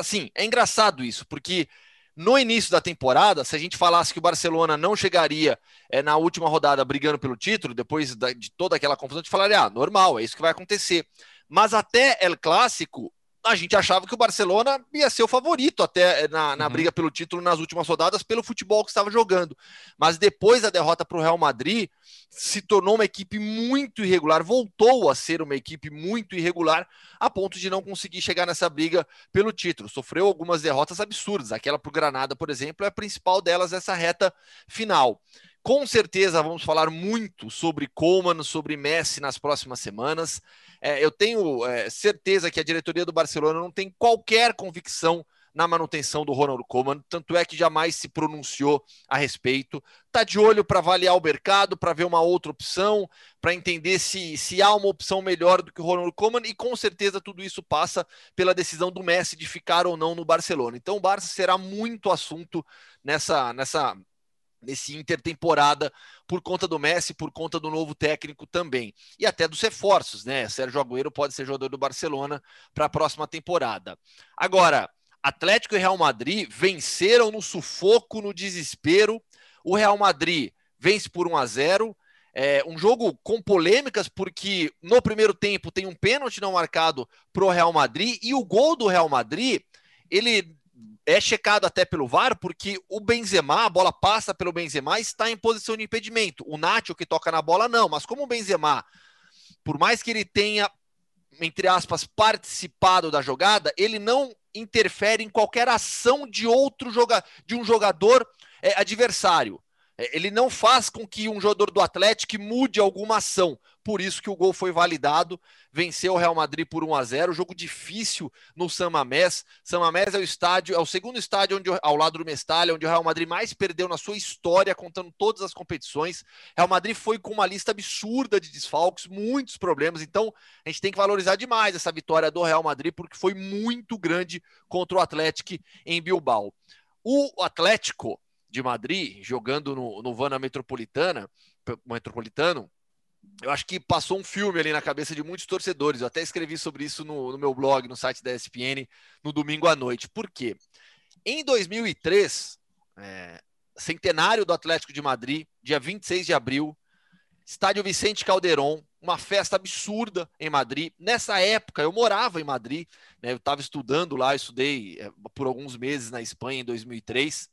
assim, é engraçado isso, porque no início da temporada, se a gente falasse que o Barcelona não chegaria é, na última rodada brigando pelo título, depois da, de toda aquela confusão, a gente falaria, ah, normal, é isso que vai acontecer. Mas até El Clássico, a gente achava que o Barcelona ia ser o favorito até eh, na, na uhum. briga pelo título nas últimas rodadas, pelo futebol que estava jogando. Mas depois da derrota para o Real Madrid, se tornou uma equipe muito irregular, voltou a ser uma equipe muito irregular, a ponto de não conseguir chegar nessa briga pelo título. Sofreu algumas derrotas absurdas. Aquela para o Granada, por exemplo, é a principal delas essa reta final. Com certeza vamos falar muito sobre Coman, sobre Messi nas próximas semanas. É, eu tenho é, certeza que a diretoria do Barcelona não tem qualquer convicção na manutenção do Ronald Koeman, tanto é que jamais se pronunciou a respeito. Está de olho para avaliar o mercado, para ver uma outra opção, para entender se, se há uma opção melhor do que o Ronald Koeman, e com certeza tudo isso passa pela decisão do Messi de ficar ou não no Barcelona. Então o Barça será muito assunto nessa, nessa nesse intertemporada por conta do Messi, por conta do novo técnico também. E até dos reforços, né? Sérgio Agüero pode ser jogador do Barcelona para a próxima temporada. Agora, Atlético e Real Madrid venceram no sufoco, no desespero. O Real Madrid vence por 1 a 0. É um jogo com polêmicas, porque no primeiro tempo tem um pênalti não marcado para o Real Madrid e o gol do Real Madrid ele é checado até pelo VAR, porque o Benzema, a bola passa pelo Benzema, está em posição de impedimento. O Nacho que toca na bola não, mas como o Benzema, por mais que ele tenha entre aspas participado da jogada, ele não interfere em qualquer ação de outro jogador, de um jogador é, adversário. É, ele não faz com que um jogador do Atlético mude alguma ação. Por isso que o gol foi validado. Venceu o Real Madrid por 1 a 0. Jogo difícil no San Mamés. San Mamés é o estádio, é o segundo estádio onde, ao lado do Mestalha, onde o Real Madrid mais perdeu na sua história, contando todas as competições. Real Madrid foi com uma lista absurda de desfalques, muitos problemas. Então, a gente tem que valorizar demais essa vitória do Real Madrid, porque foi muito grande contra o Atlético em Bilbao. O Atlético de Madrid, jogando no, no Vana Metropolitana, Metropolitano, eu acho que passou um filme ali na cabeça de muitos torcedores. Eu até escrevi sobre isso no, no meu blog, no site da ESPN, no domingo à noite. Por quê? Em 2003, é, centenário do Atlético de Madrid, dia 26 de abril, estádio Vicente Calderon, uma festa absurda em Madrid. Nessa época, eu morava em Madrid, né, eu estava estudando lá, estudei é, por alguns meses na Espanha em 2003.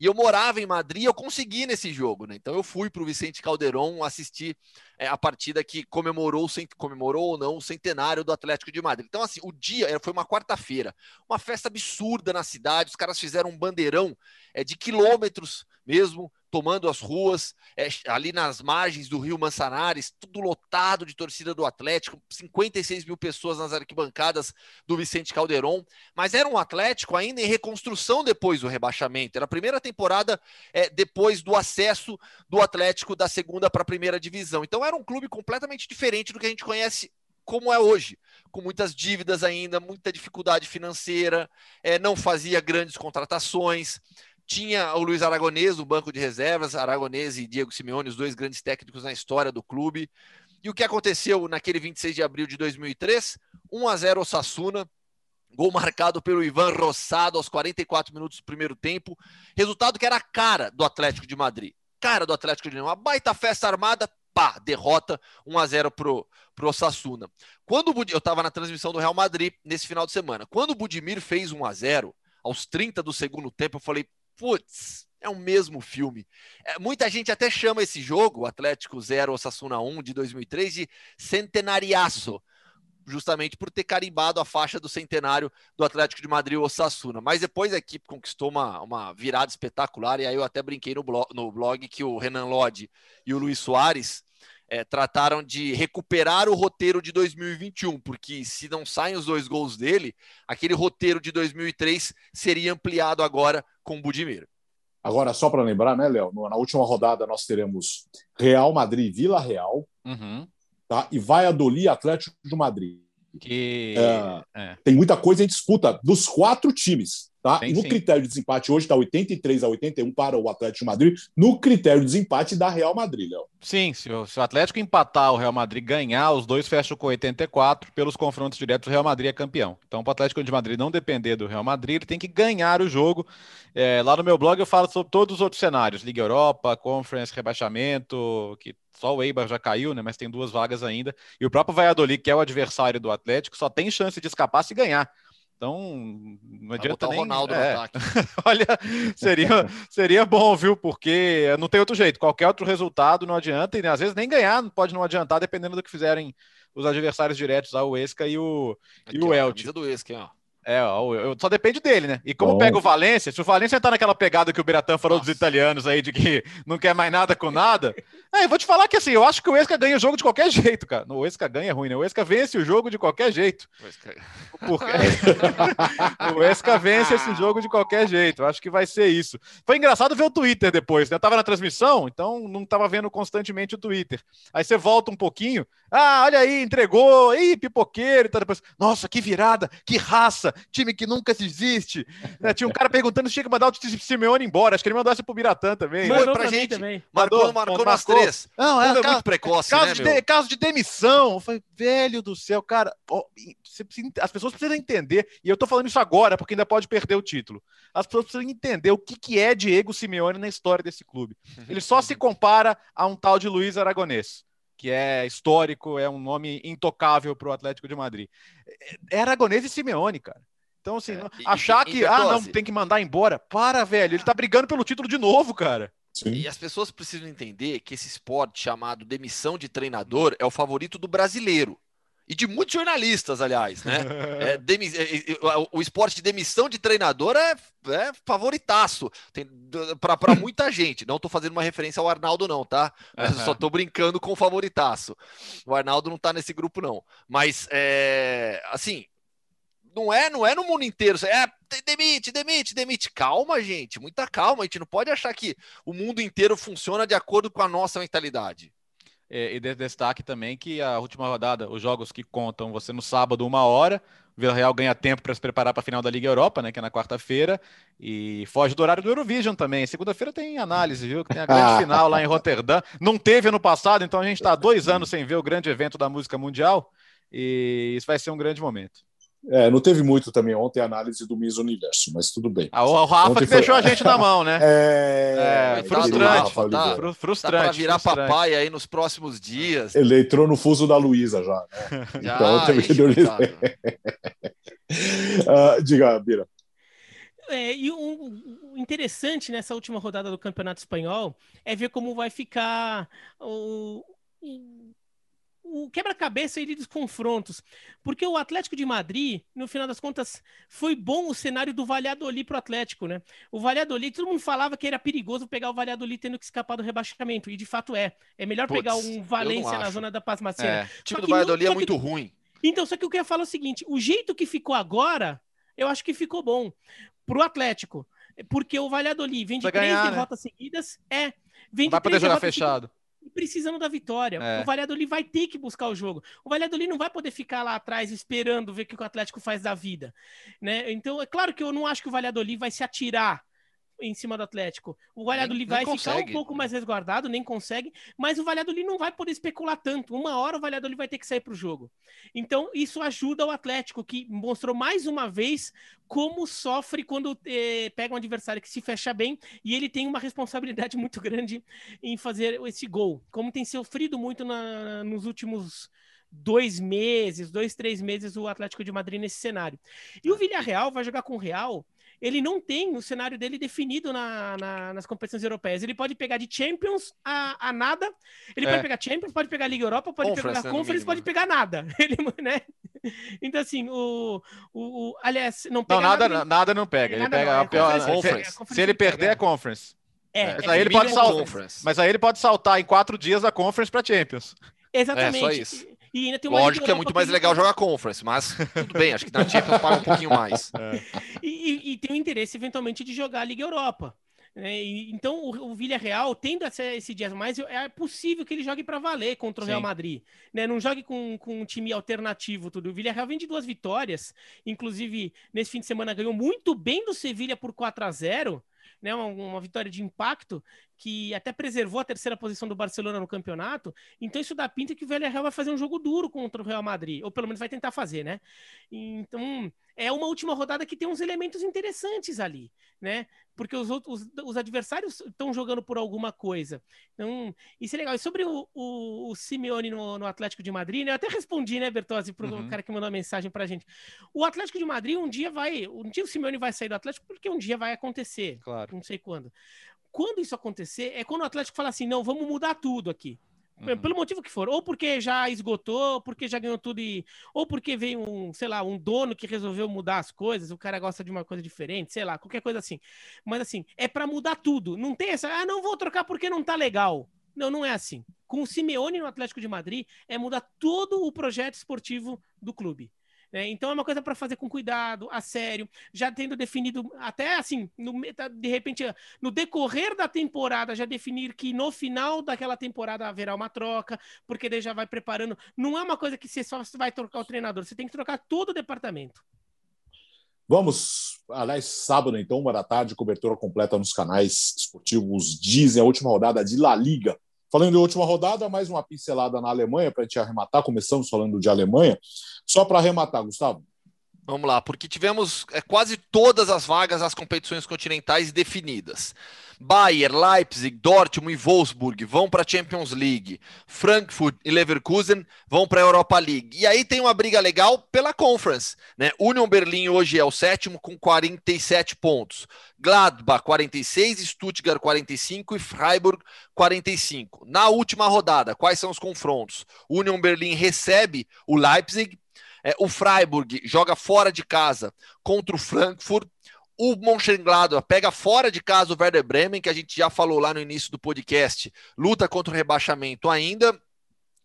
E eu morava em Madrid e eu consegui nesse jogo, né? Então eu fui para o Vicente Calderon assistir é, a partida que comemorou, comemorou ou não o centenário do Atlético de Madrid. Então, assim, o dia foi uma quarta-feira, uma festa absurda na cidade. Os caras fizeram um bandeirão é, de quilômetros mesmo, tomando as ruas, é, ali nas margens do Rio Mançanares, tudo lotado de torcida do Atlético, 56 mil pessoas nas arquibancadas do Vicente Calderon, mas era um Atlético ainda em reconstrução depois do rebaixamento, era a primeira temporada é, depois do acesso do Atlético da segunda para a primeira divisão, então era um clube completamente diferente do que a gente conhece como é hoje, com muitas dívidas ainda, muita dificuldade financeira, é, não fazia grandes contratações, tinha o Luiz Aragonês no banco de reservas, Aragonês e Diego Simeone, os dois grandes técnicos na história do clube. E o que aconteceu naquele 26 de abril de 2003? 1 a 0 Osasuna, gol marcado pelo Ivan Rossado aos 44 minutos do primeiro tempo. Resultado que era a cara do Atlético de Madrid. Cara do Atlético de Madrid. Uma baita festa armada, pá, derrota 1 a 0 pro, pro Osasuna. Quando o eu estava na transmissão do Real Madrid nesse final de semana. Quando o Budimir fez 1 a 0 aos 30 do segundo tempo, eu falei, putz, é o mesmo filme. É, muita gente até chama esse jogo, Atlético 0, Osasuna 1, de 2003, de centenariaço, justamente por ter carimbado a faixa do centenário do Atlético de Madrid, Osasuna. Mas depois a equipe conquistou uma, uma virada espetacular, e aí eu até brinquei no blog, no blog que o Renan Lodge e o Luiz Soares é, trataram de recuperar o roteiro de 2021, porque se não saem os dois gols dele, aquele roteiro de 2003 seria ampliado agora com o Budimir. Agora, só para lembrar, né, Léo? Na última rodada nós teremos Real Madrid Vila Real uhum. tá? e Valladolid Atlético de Madrid. Que... É, é. Tem muita coisa em disputa dos quatro times. Tá? Sim, no sim. critério de desempate, hoje está 83 a 81 para o Atlético de Madrid, no critério de desempate da Real Madrid, Léo. Sim, se o, se o, Atlético empatar o Real Madrid ganhar, os dois fecham com 84, pelos confrontos diretos, o Real Madrid é campeão. Então, para o Atlético de Madrid não depender do Real Madrid, ele tem que ganhar o jogo. É, lá no meu blog eu falo sobre todos os outros cenários: Liga Europa, Conference, rebaixamento, que só o Eibar já caiu, né? Mas tem duas vagas ainda. E o próprio Valladolid, que é o adversário do Atlético, só tem chance de escapar se ganhar. Então, não adianta nem... o Ronaldo é. no ataque. Olha, seria, seria bom, viu? Porque não tem outro jeito. Qualquer outro resultado não adianta. E às vezes nem ganhar pode não adiantar, dependendo do que fizerem os adversários diretos, o Esca e o, Aqui, e o Elche. do Esca, ó. É, eu, só depende dele, né? E como Bom. pega o Valência, se o Valência tá naquela pegada que o Biratã falou Nossa. dos italianos aí, de que não quer mais nada com nada, é, eu vou te falar que assim, eu acho que o Esca ganha o jogo de qualquer jeito, cara. O Esca ganha é ruim, né? O Esca vence o jogo de qualquer jeito. O Esca, Porque... o Esca vence esse jogo de qualquer jeito. Eu acho que vai ser isso. Foi engraçado ver o Twitter depois, né? Eu tava na transmissão, então não tava vendo constantemente o Twitter. Aí você volta um pouquinho, ah, olha aí, entregou, ih, pipoqueiro e tal. Depois, nossa, que virada, que raça, time que nunca desiste. né? Tinha um cara perguntando se tinha que mandar o Simeone embora. Acho que ele mandou essa pro Biratã também. Mandou pra gente. Também. Marcou, marcou, marcou nas três. Não, é, é caso, muito precoce, caso, né, de, meu? caso de demissão. Eu falei, velho do céu, cara, ó, precisa, as pessoas precisam entender, e eu tô falando isso agora, porque ainda pode perder o título. As pessoas precisam entender o que, que é Diego Simeone na história desse clube. Ele só se compara a um tal de Luiz Aragonês que é histórico, é um nome intocável para o Atlético de Madrid. É Aragonês e Simeone, cara. Então, assim, é, achar e, que, e, ah, não, tem que mandar embora, para, velho, ele tá brigando pelo título de novo, cara. Sim. E as pessoas precisam entender que esse esporte chamado demissão de treinador é o favorito do brasileiro e de muitos jornalistas, aliás, né? É, demi... É, é, o esporte de demissão de treinador é, é favoritaço para muita gente. Não estou fazendo uma referência ao Arnaldo, não, tá? Mas uhum. só estou brincando com o favoritaço. O Arnaldo não está nesse grupo, não. Mas, é, assim, não é, não é no mundo inteiro. É, demite, demite, demite. Calma, gente, muita calma. A gente não pode achar que o mundo inteiro funciona de acordo com a nossa mentalidade. É, e de destaque também que a última rodada, os jogos que contam você no sábado, uma hora, o Vila Real ganha tempo para se preparar para a final da Liga Europa, né, que é na quarta-feira, e foge do horário do Eurovision também. Segunda-feira tem análise, viu? Que tem a grande final lá em Roterdã. Não teve ano passado, então a gente está dois anos sem ver o grande evento da música mundial, e isso vai ser um grande momento. É, não teve muito também ontem a análise do Miss Universo, mas tudo bem. Ah, o Rafa ontem que foi... deixou a gente na mão, né? É, é frustrante. Rafa, tá, frustrante. Tá virar frustrante. papai aí nos próximos dias. Ele entrou no fuso da Luísa já. Né? já então teve que uh, Diga, Bira. É, e o interessante nessa última rodada do Campeonato Espanhol é ver como vai ficar o, o quebra-cabeça dos confrontos. Porque o Atlético de Madrid, no final das contas, foi bom o cenário do Valladolid para o Atlético, né? O Valladolid, todo mundo falava que era perigoso pegar o Valladolid tendo que escapar do rebaixamento, e de fato é. É melhor Puts, pegar um Valência na zona da Paz Macena. É. O time do Valladolid não, é muito que... ruim. Então, só que eu queria falar é o seguinte: o jeito que ficou agora, eu acho que ficou bom para o Atlético. Porque o Valladolid vem de três ganhar, né? derrotas né? seguidas. É. Vem não vai poder jogar fechado. Seguidas precisando da vitória. É. O Valladolid vai ter que buscar o jogo. O Valladolid não vai poder ficar lá atrás esperando ver o que o Atlético faz da vida, né? Então, é claro que eu não acho que o Valladolid vai se atirar em cima do Atlético. O Valladolid vai ficar um pouco mais resguardado, nem consegue, mas o Valladolid não vai poder especular tanto. Uma hora o Valladolid vai ter que sair para o jogo. Então, isso ajuda o Atlético, que mostrou mais uma vez como sofre quando eh, pega um adversário que se fecha bem e ele tem uma responsabilidade muito grande em fazer esse gol. Como tem sofrido muito na, nos últimos dois meses, dois, três meses o Atlético de Madrid nesse cenário. E o Villarreal vai jogar com o Real ele não tem o cenário dele definido na, na, nas competições europeias. Ele pode pegar de Champions a, a nada, ele é. pode pegar Champions, pode pegar Liga Europa, pode Conference, pegar Conference, pode pegar nada. Ele, né? Então, assim, o, o, o aliás, não pega não, nada, nada, nada não pega. Ele pega não, a pior, conference. Se, se ele perder, é Conference. É, é. Mas, aí ele pode saltar, mas aí ele pode saltar em quatro dias da Conference para Champions. Exatamente. É só isso. E ainda tem uma Lógico que é muito mais legal jogar Conference, mas tudo bem, acho que na Champions paga um pouquinho mais. É. E, e, e, tem o interesse, eventualmente, de jogar a Liga Europa. Né? E, então, o, o Villarreal, tendo esse, esse dia mais, é possível que ele jogue para valer contra o Sim. Real Madrid. Né? Não jogue com, com um time alternativo, tudo. O Villarreal vem de duas vitórias, inclusive, nesse fim de semana ganhou muito bem do Sevilha por 4 a 0 né, uma, uma, vitória de impacto que até preservou a terceira posição do Barcelona no campeonato. Então isso dá pinta que o Villarreal vai fazer um jogo duro contra o Real Madrid, ou pelo menos vai tentar fazer, né? Então é uma última rodada que tem uns elementos interessantes ali, né? Porque os, outros, os, os adversários estão jogando por alguma coisa. Então, isso é legal. E sobre o, o, o Simeone no, no, Atlético de Madrid, né? Eu até respondi, né, Bertozzi, para o uhum. cara que mandou a mensagem para a gente. O Atlético de Madrid um dia vai, um dia o Simeone vai sair do Atlético porque um dia vai acontecer. Claro. Não sei quando. Quando isso acontecer, é quando o Atlético fala assim: não, vamos mudar tudo aqui. Uhum. Pelo motivo que for. Ou porque já esgotou, ou porque já ganhou tudo e. Ou porque veio um, sei lá, um dono que resolveu mudar as coisas, o cara gosta de uma coisa diferente, sei lá, qualquer coisa assim. Mas assim, é para mudar tudo. Não tem essa, ah, não vou trocar porque não tá legal. Não, não é assim. Com o Simeone no Atlético de Madrid, é mudar todo o projeto esportivo do clube. É, então é uma coisa para fazer com cuidado, a sério, já tendo definido, até assim, no, de repente, no decorrer da temporada, já definir que no final daquela temporada haverá uma troca, porque daí já vai preparando. Não é uma coisa que você só vai trocar o treinador, você tem que trocar todo o departamento. Vamos, aliás, sábado, então, uma da tarde, cobertura completa nos canais esportivos Dizem, a última rodada de La Liga. Falando de última rodada, mais uma pincelada na Alemanha para a gente arrematar. Começamos falando de Alemanha. Só para arrematar, Gustavo. Vamos lá, porque tivemos é, quase todas as vagas das competições continentais definidas. Bayern, Leipzig, Dortmund e Wolfsburg vão para a Champions League. Frankfurt e Leverkusen vão para a Europa League. E aí tem uma briga legal pela Conference. Né? Union Berlim hoje é o sétimo com 47 pontos. Gladbach 46, Stuttgart 45 e Freiburg 45. Na última rodada, quais são os confrontos? Union Berlim recebe o Leipzig. É, o Freiburg joga fora de casa contra o Frankfurt. O Mönchengladbach pega fora de casa o Werder Bremen, que a gente já falou lá no início do podcast, luta contra o rebaixamento ainda.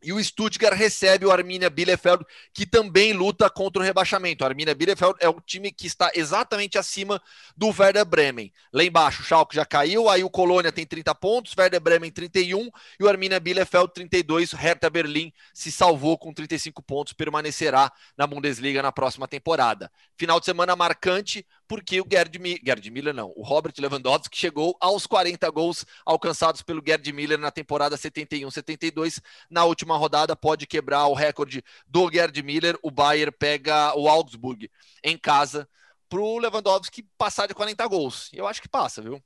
E o Stuttgart recebe o Arminia Bielefeld, que também luta contra o rebaixamento. O Arminia Bielefeld é o time que está exatamente acima do Werder Bremen. Lá embaixo, o Schalke já caiu, aí o Colônia tem 30 pontos, Werder Bremen 31 e o Arminia Bielefeld 32. Hertha Berlim se salvou com 35 pontos, permanecerá na Bundesliga na próxima temporada. Final de semana marcante, porque o Gerd, Gerd Miller, não, o Robert Lewandowski chegou aos 40 gols alcançados pelo Gerd Miller na temporada 71-72. Na última rodada, pode quebrar o recorde do Gerd Miller. O Bayern pega o Augsburg em casa para o Lewandowski passar de 40 gols. Eu acho que passa, viu?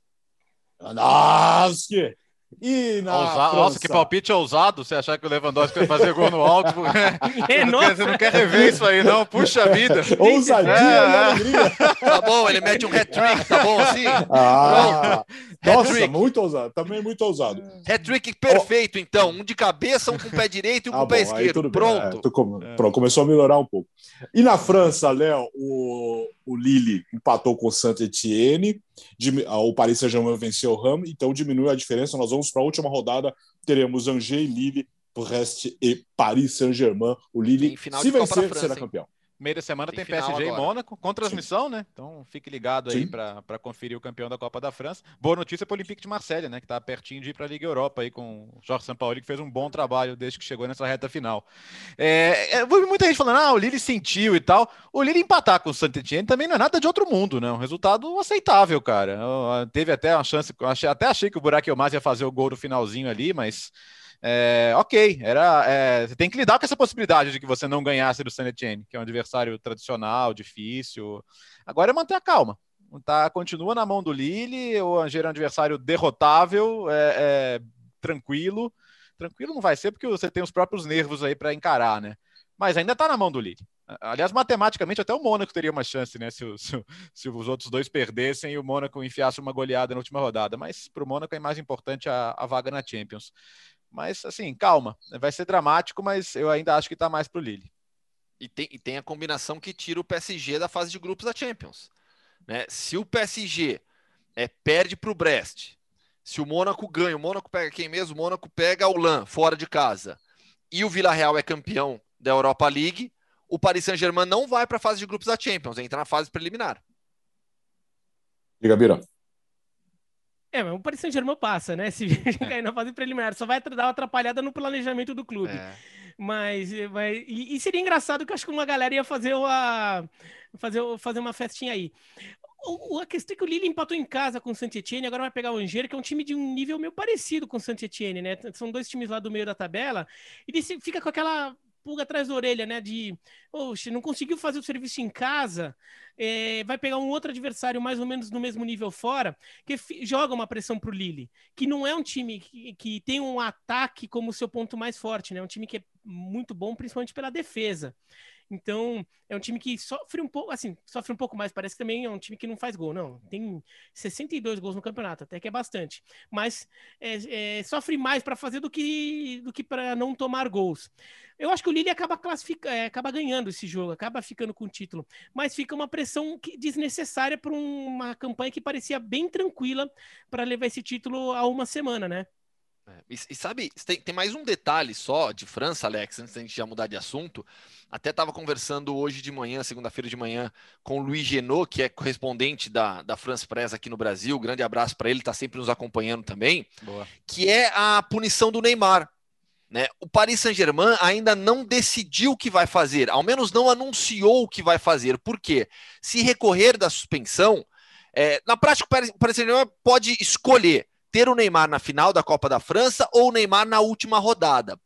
Lewandowski! E na Ousa... Nossa, que palpite ousado você achar que o Lewandowski vai fazer gol no alto. é, não quer, você não quer rever isso aí, não? Puxa vida. Ousadia, é, Tá bom, ele mete um hat-trick, tá bom assim? Ah, nossa, muito ousado. Também muito ousado. Hat-trick perfeito, oh. então. Um de cabeça, um com o pé direito e um ah, com o pé bom, esquerdo. Pronto. É, com... é. Pronto, começou a melhorar um pouco. E na França, Léo, o, o Lille empatou com o Saint-Etienne, o Paris Saint-Germain venceu o Ram, então diminuiu a diferença. Nós vamos para a última rodada, teremos Angers e Lille, Brest e Paris Saint-Germain. O Lille, se vencer, será campeão. Meio da semana tem, tem PSG e Mônaco, com transmissão, Sim. né? Então fique ligado aí para conferir o campeão da Copa da França. Boa notícia para o Olympique de Marselha, né? Que está pertinho de ir para a Liga Europa aí com o Jorge Sampaoli, que fez um bom trabalho desde que chegou nessa reta final. É, é, muita gente falando, ah, o Lille sentiu e tal. O Lille empatar com o Saint-Etienne também não é nada de outro mundo, né? Um resultado aceitável, cara. Teve até uma chance, até achei que o Burak Elmas ia fazer o gol no finalzinho ali, mas é, ok, era, é, você tem que lidar com essa possibilidade de que você não ganhasse do Saint Etienne, que é um adversário tradicional, difícil. Agora é manter a calma. Tá, continua na mão do Lille, o Angers é um adversário derrotável, é, é, tranquilo. Tranquilo não vai ser porque você tem os próprios nervos aí para encarar, né? Mas ainda está na mão do Lille. Aliás, matematicamente, até o Mônaco teria uma chance, né? Se, se, se, os outros dois perdessem e o Mônaco enfiasse uma goleada na última rodada. Mas para o Mônaco é mais importante a, a vaga na Champions. Mas, assim, calma. Vai ser dramático, mas eu ainda acho que está mais para o Lille. E tem, e tem a combinação que tira o PSG da fase de grupos da Champions. Né? Se o PSG é, perde para o Brest, se o Mônaco ganha, o Mônaco pega quem mesmo? O Mônaco pega o LAN fora de casa. E o Villarreal é campeão da Europa League, o Paris Saint-Germain não vai para a fase de grupos da Champions, entra na fase preliminar. Diga, Bira. É, mas o Paris Saint-Germain passa, né? Se cair na fase preliminar, só vai dar uma atrapalhada no planejamento do clube. É. Mas, mas e, e, seria engraçado que eu acho que uma galera ia fazer uma, fazer, fazer uma festinha aí. O, a questão é que o Lille empatou em casa com o Saint-Etienne, agora vai pegar o Angers, que é um time de um nível meio parecido com o Saint-Etienne, né? São dois times lá do meio da tabela, e fica com aquela pulga atrás da orelha, né? De, oxe, não conseguiu fazer o serviço em casa, é, vai pegar um outro adversário mais ou menos no mesmo nível fora, que joga uma pressão para o Lille, que não é um time que, que tem um ataque como seu ponto mais forte, né? É um time que é muito bom, principalmente pela defesa. Então, é um time que sofre um pouco, assim, sofre um pouco mais. Parece que também é um time que não faz gol. Não, tem 62 gols no campeonato, até que é bastante. Mas é, é, sofre mais para fazer do que, do que para não tomar gols. Eu acho que o Lille acaba é, acaba ganhando esse jogo, acaba ficando com o título. Mas fica uma pressão desnecessária para uma campanha que parecia bem tranquila para levar esse título a uma semana, né? É, e, e, sabe, tem, tem, mais um detalhe só de França, Alex, antes da gente já mudar de assunto. Até estava conversando hoje de manhã, segunda-feira de manhã, com o Luiz Genot, que é correspondente da, da France Press aqui no Brasil. Grande abraço para ele, está sempre nos acompanhando também. Boa. Que é a punição do Neymar. Né? O Paris Saint-Germain ainda não decidiu o que vai fazer, ao menos não anunciou o que vai fazer. Por quê? Se recorrer da suspensão, é, na prática, o Paris Saint-Germain pode escolher ter o Neymar na final da Copa da França ou o Neymar na última rodada.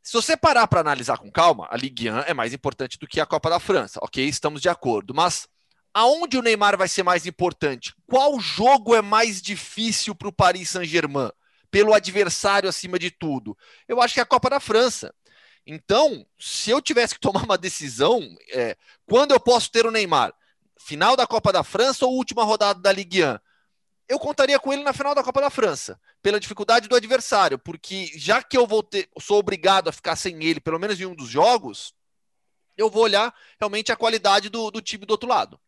Se você parar para analisar com calma, a Ligue 1 é mais importante do que a Copa da França, ok? Estamos de acordo. Mas aonde o Neymar vai ser mais importante? Qual jogo é mais difícil para o Paris Saint-Germain? Pelo adversário acima de tudo? Eu acho que é a Copa da França. Então, se eu tivesse que tomar uma decisão, é, quando eu posso ter o Neymar? Final da Copa da França ou última rodada da Ligue 1? Eu contaria com ele na final da Copa da França, pela dificuldade do adversário, porque já que eu vou ter, sou obrigado a ficar sem ele, pelo menos em um dos jogos, eu vou olhar realmente a qualidade do, do time do outro lado.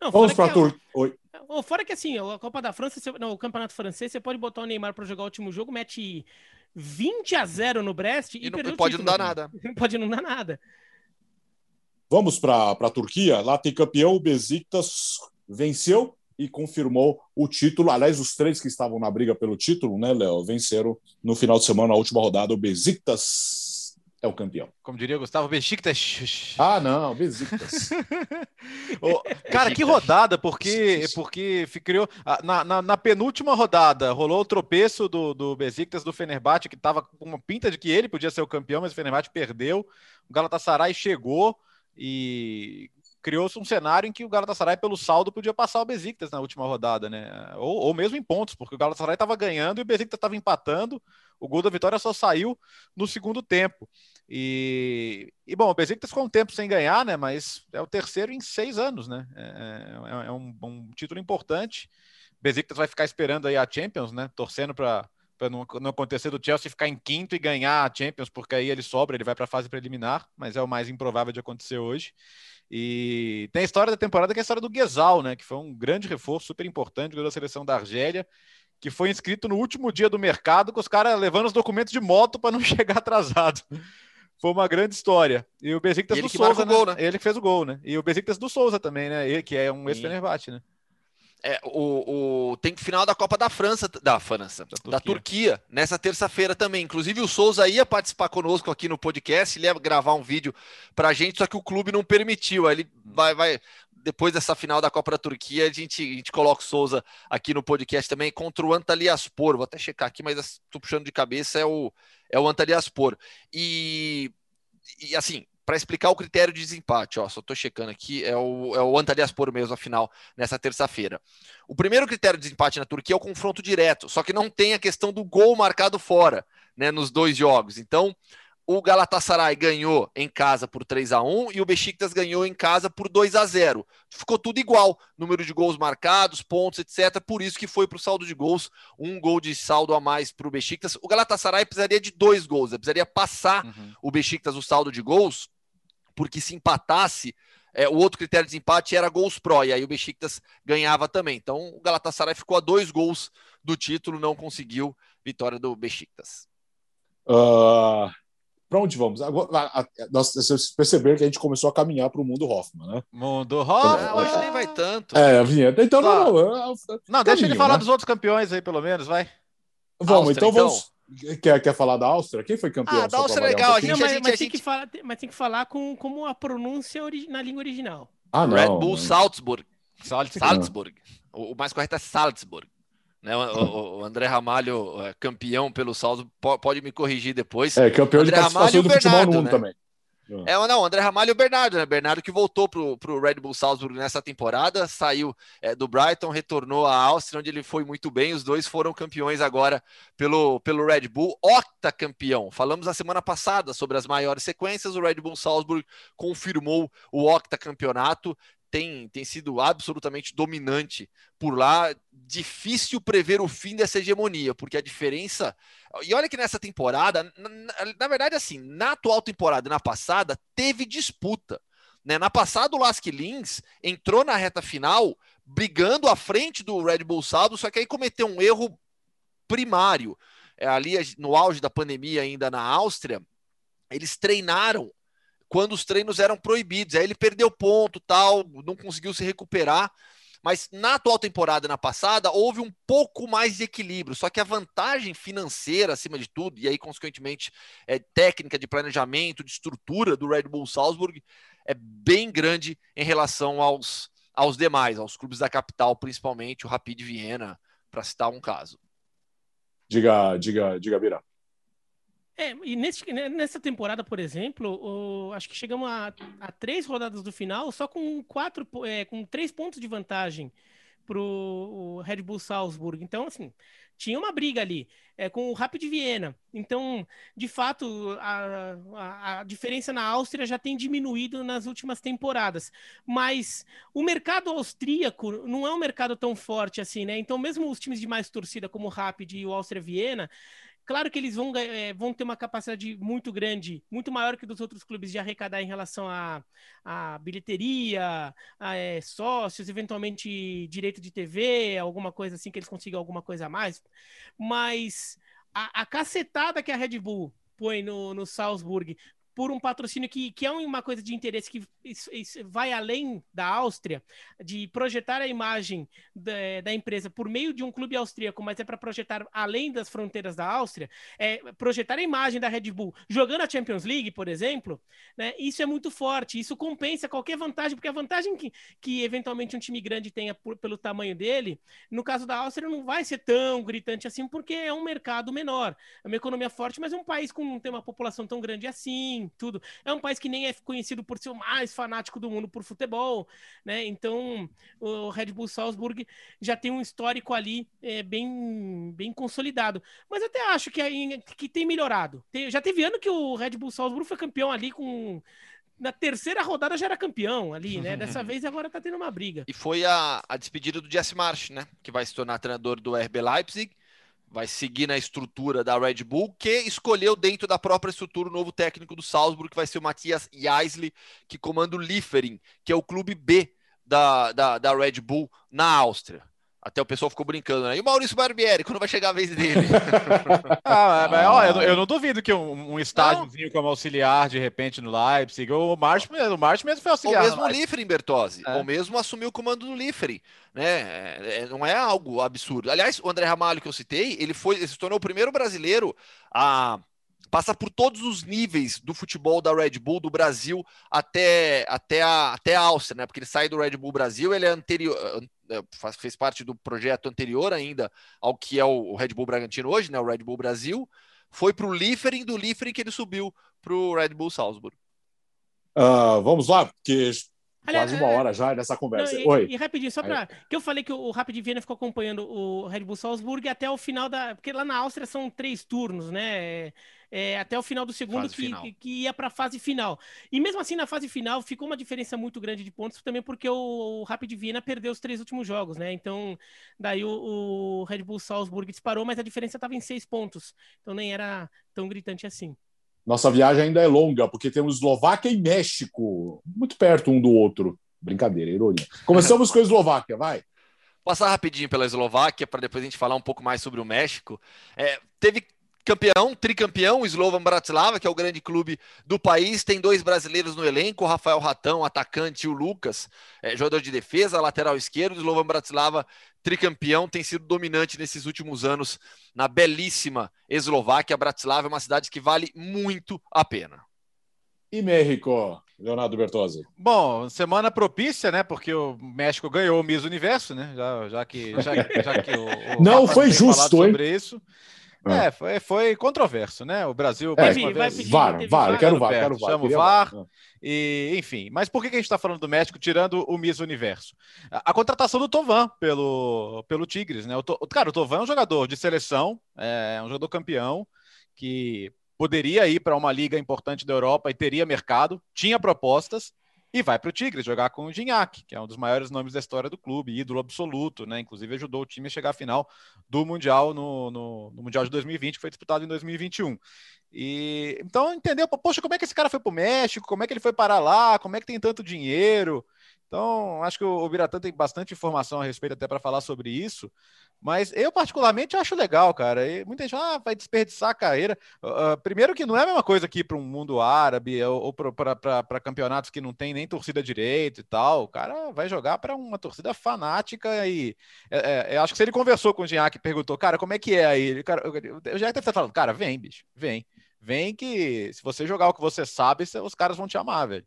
Não, Vamos para é, Oi. Fora que assim, a Copa da França, não, o Campeonato Francês, você pode botar o Neymar para jogar o último jogo, mete 20 a 0 no Brest e, e não, pode não dar nada. pode não dar nada. Vamos para a Turquia. Lá tem campeão, o Besiktas venceu e confirmou o título. Aliás, os três que estavam na briga pelo título, né, Léo, venceram no final de semana, na última rodada, o Besiktas é o campeão. Como diria Gustavo, Besiktas. Ah, não, Besiktas. cara, que rodada, porque, porque criou. Na, na, na, penúltima rodada, rolou o tropeço do, do Besiktas do Fenerbahçe, que estava com uma pinta de que ele podia ser o campeão, mas o Fenerbahçe perdeu. O Galatasaray chegou e criou-se um cenário em que o Galatasaray, pelo saldo, podia passar o Besiktas na última rodada, né? Ou, ou mesmo em pontos, porque o Galatasaray estava ganhando e o Besiktas estava empatando. O gol da vitória só saiu no segundo tempo. E, e bom, o Besiktas ficou um tempo sem ganhar, né? Mas é o terceiro em seis anos, né? É, é, é um, um, título importante. O Besiktas vai ficar esperando aí a Champions, né? Torcendo para para não, não, acontecer do Chelsea ficar em quinto e ganhar a Champions, porque aí ele sobra, ele vai para a fase preliminar, mas é o mais improvável de acontecer hoje. E tem a história da temporada que é a história do Guesal, né? Que foi um grande reforço, super importante, da seleção da Argélia, que foi inscrito no último dia do mercado, com os caras levando os documentos de moto para não chegar atrasado. Foi uma grande história. E o Besiktas do Souza, né? Gol, né? Ele que fez o gol, né? E o Besiktas do Souza também, né? Ele que é um ex-Fenerbahçe, né? É, o, o, tem final da Copa da França, da França, da Turquia, da Turquia nessa terça-feira também. Inclusive, o Souza ia participar conosco aqui no podcast, ele ia gravar um vídeo pra gente, só que o clube não permitiu. Aí ele vai, vai. Depois dessa final da Copa da Turquia, a gente, a gente coloca o Souza aqui no podcast também contra o Antalyaspor. Vou até checar aqui, mas estou puxando de cabeça, é o, é o Antalyaspor. E, e assim, para explicar o critério de desempate, ó, só estou checando aqui, é o, é o Antalyaspor mesmo, afinal, nessa terça-feira. O primeiro critério de desempate na Turquia é o confronto direto, só que não tem a questão do gol marcado fora, né, nos dois jogos. Então, o Galatasaray ganhou em casa por 3 a 1 e o Besiktas ganhou em casa por 2 a 0. Ficou tudo igual, número de gols marcados, pontos, etc. Por isso que foi para o saldo de gols, um gol de saldo a mais para o Besiktas. O Galatasaray precisaria de dois gols, precisaria passar uhum. o Besiktas o saldo de gols, porque se empatasse, é, o outro critério de desempate era gols pró, e aí o Besiktas ganhava também. Então o Galatasaray ficou a dois gols do título, não conseguiu vitória do Besiktas. Uh, para onde vamos? Agora, nós, vocês perceberam que a gente começou a caminhar para o mundo Hoffman, né? Mundo Hoffman? Ah, hoje nem vai tanto. É, a vinheta. Então, tá. não, não, não, não deixa ele falar né? dos outros campeões aí, pelo menos, vai. Vamos, Áustria, então vamos. Então. Quer, quer falar da Áustria? Quem foi campeão? Ah, da Áustria é legal. Um a gente, não, mas, a gente, mas, a gente... Tem que falar, mas tem que falar com como a pronúncia na língua original. Ah, não, Red Bull Salzburg. Salzburg. O, o mais correto é Salzburg. Né, o, o, André Ramalho, é, campeão pelo saldo, pode me corrigir depois. É, campeão André de participação Ramalho do futebol no mundo né? também. É, não, o André Ramalho e o Bernardo, né? Bernardo que voltou pro, pro Red Bull Salzburg nessa temporada, saiu é, do Brighton, retornou à Áustria, onde ele foi muito bem. Os dois foram campeões agora pelo, pelo Red Bull, octacampeão. Falamos na semana passada sobre as maiores sequências. O Red Bull Salzburg confirmou o octacampeonato tem, tem sido absolutamente dominante por lá. Difícil prever o fim dessa hegemonia, porque a diferença. E olha que nessa temporada, na, na verdade, assim, na atual temporada e na passada, teve disputa. Né? Na passada, o Lask Lins entrou na reta final brigando à frente do Red Bull Saldo, só que aí cometeu um erro primário. É, ali no auge da pandemia, ainda na Áustria, eles treinaram quando os treinos eram proibidos. Aí ele perdeu ponto, tal, não conseguiu se recuperar. Mas na atual temporada, na passada, houve um pouco mais de equilíbrio. Só que a vantagem financeira, acima de tudo, e aí, consequentemente, é, técnica de planejamento, de estrutura do Red Bull Salzburg, é bem grande em relação aos, aos demais, aos clubes da capital, principalmente o Rapid Viena, para citar um caso. Diga, diga, diga, Bira. É, e nesse, né, nessa temporada, por exemplo, o, acho que chegamos a, a, três rodadas do final só com quatro, é, com três pontos de vantagem para o Red Bull Salzburg. Então, assim, tinha uma briga ali é, com o Rapid Viena. Então, de fato, a, a, a, diferença na Áustria já tem diminuído nas últimas temporadas. Mas o mercado austríaco não é um mercado tão forte assim, né? Então, mesmo os times de mais torcida, como o Rapid e o Áustria Viena, Claro que eles vão, é, vão ter uma capacidade muito grande, muito maior que dos outros clubes de arrecadar em relação a, a bilheteria, a é, sócios, eventualmente direito de TV, alguma coisa assim, que eles consigam alguma coisa a mais. Mas a, a cacetada que a Red Bull põe no, no Salzburg por um patrocínio que, que é uma coisa de interesse que vai além da Áustria, de projetar a imagem da, da, empresa por meio de um clube austríaco, mas é para projetar além das fronteiras da Áustria, é projetar a imagem da Red Bull jogando a Champions League, por exemplo, né, isso é muito forte, isso compensa qualquer vantagem, porque a vantagem que, que eventualmente um time grande tenha por, pelo tamanho dele, no caso da Áustria não vai ser tão gritante assim, porque é um mercado menor, é uma economia forte, mas é um país com tem uma população tão grande assim, tudo. É um país que nem é conhecido por ser o mais fanático do mundo por futebol, né? Então, o Red Bull Salzburg já tem um histórico ali é, bem, bem consolidado. Mas até acho que, que tem melhorado. Tem, já teve ano que o Red Bull Salzburg foi campeão ali com na terceira rodada já era campeão ali, né? Dessa vez agora tá tendo uma briga. E foi a, a despedida do Jesse March, né? Que vai se tornar treinador do RB Leipzig vai seguir na estrutura da Red Bull, que escolheu dentro da própria estrutura o novo técnico do Salzburg, que vai ser o Matthias Jaisley, que comanda o Liefering, que é o clube B da, da, da Red Bull na Áustria. Até o pessoal ficou brincando, né? E o Maurício Barbieri, quando vai chegar a vez dele? ah, mas, ó, eu, eu, não duvido que um, um estágiozinho como auxiliar, de repente, no Leipzig, o March, o March mesmo foi auxiliar. Ou mesmo o Liefering, Bertozzi. É. Ou mesmo assumiu o comando do Liefering. Né? É, é, não é algo absurdo. Aliás, o André Ramalho, que eu citei, ele, foi, ele se tornou o primeiro brasileiro a passa por todos os níveis do futebol da Red Bull do Brasil até, até, a, até a Áustria, né? Porque ele sai do Red Bull Brasil, ele é anterior, é, fez parte do projeto anterior ainda ao que é o Red Bull Bragantino hoje, né? O Red Bull Brasil. Foi para o Liefering, do Liefering que ele subiu para o Red Bull Salzburg. Uh, vamos lá, porque Quase uma é, hora já nessa conversa. Não, e, Oi. E rapidinho, só para. Que eu falei que o Rapid Viena ficou acompanhando o Red Bull Salzburg até o final da. Porque lá na Áustria são três turnos, né? É, até o final do segundo que, que, que, ia para a fase final. E mesmo assim, na fase final, ficou uma diferença muito grande de pontos, também porque o, o Rapid Viena perdeu os três últimos jogos, né? Então, daí o, o Red Bull Salzburg disparou, mas a diferença estava em seis pontos. Então nem era tão gritante assim. Nossa viagem ainda é longa, porque temos Eslováquia e México, muito perto um do outro. Brincadeira, ironia. Começamos com a Eslováquia, vai. Passar rapidinho pela Eslováquia para depois a gente falar um pouco mais sobre o México. É, teve campeão, tricampeão, o Slovan Bratislava, que é o grande clube do país, tem dois brasileiros no elenco, o Rafael Ratão, atacante, e o Lucas, é, jogador de defesa, lateral esquerdo, o Slovan Bratislava, tricampeão, tem sido dominante nesses últimos anos na belíssima Eslováquia. Bratislava é uma cidade que vale muito a pena. E México, Leonardo Bertozzi? Bom, semana propícia, né? Porque o México ganhou o Miss Universo, né? Já, já que, já, já que o, o Não foi justo, hein? Sobre isso. É, foi, foi controverso, né? O Brasil. É, vai, vai pedir, VAR, VAR, quero VAR, quero VAR. Chama o VAR. E, enfim, mas por que a gente está falando do México tirando o Miss Universo? A, a, contratação do Tovan pelo, pelo Tigres, né? O, cara, o Tovan é um jogador de seleção, é um jogador campeão que poderia ir para uma liga importante da Europa e teria mercado, tinha propostas, e vai para o Tigres jogar com o Gignac, que é um dos maiores nomes da história do clube, ídolo absoluto, né? Inclusive ajudou o time a chegar à final do Mundial no, no, no Mundial de 2020, que foi disputado em 2021. E então entendeu? Poxa, como é que esse cara foi para o México? Como é que ele foi parar lá? Como é que tem tanto dinheiro? Então, acho que o Biratã tem bastante informação a respeito até para falar sobre isso. Mas eu, particularmente, acho legal, cara. E muita gente ah, vai desperdiçar a carreira. Uh, primeiro que não é a mesma coisa aqui para um mundo árabe ou, ou para campeonatos que não tem nem torcida direito e tal. O cara vai jogar para uma torcida fanática e é, é, acho que se ele conversou com o Gignac e perguntou, cara, como é que é aí? Eu já deve falando, cara, vem, bicho, vem. Vem que se você jogar o que você sabe, os caras vão te amar, velho.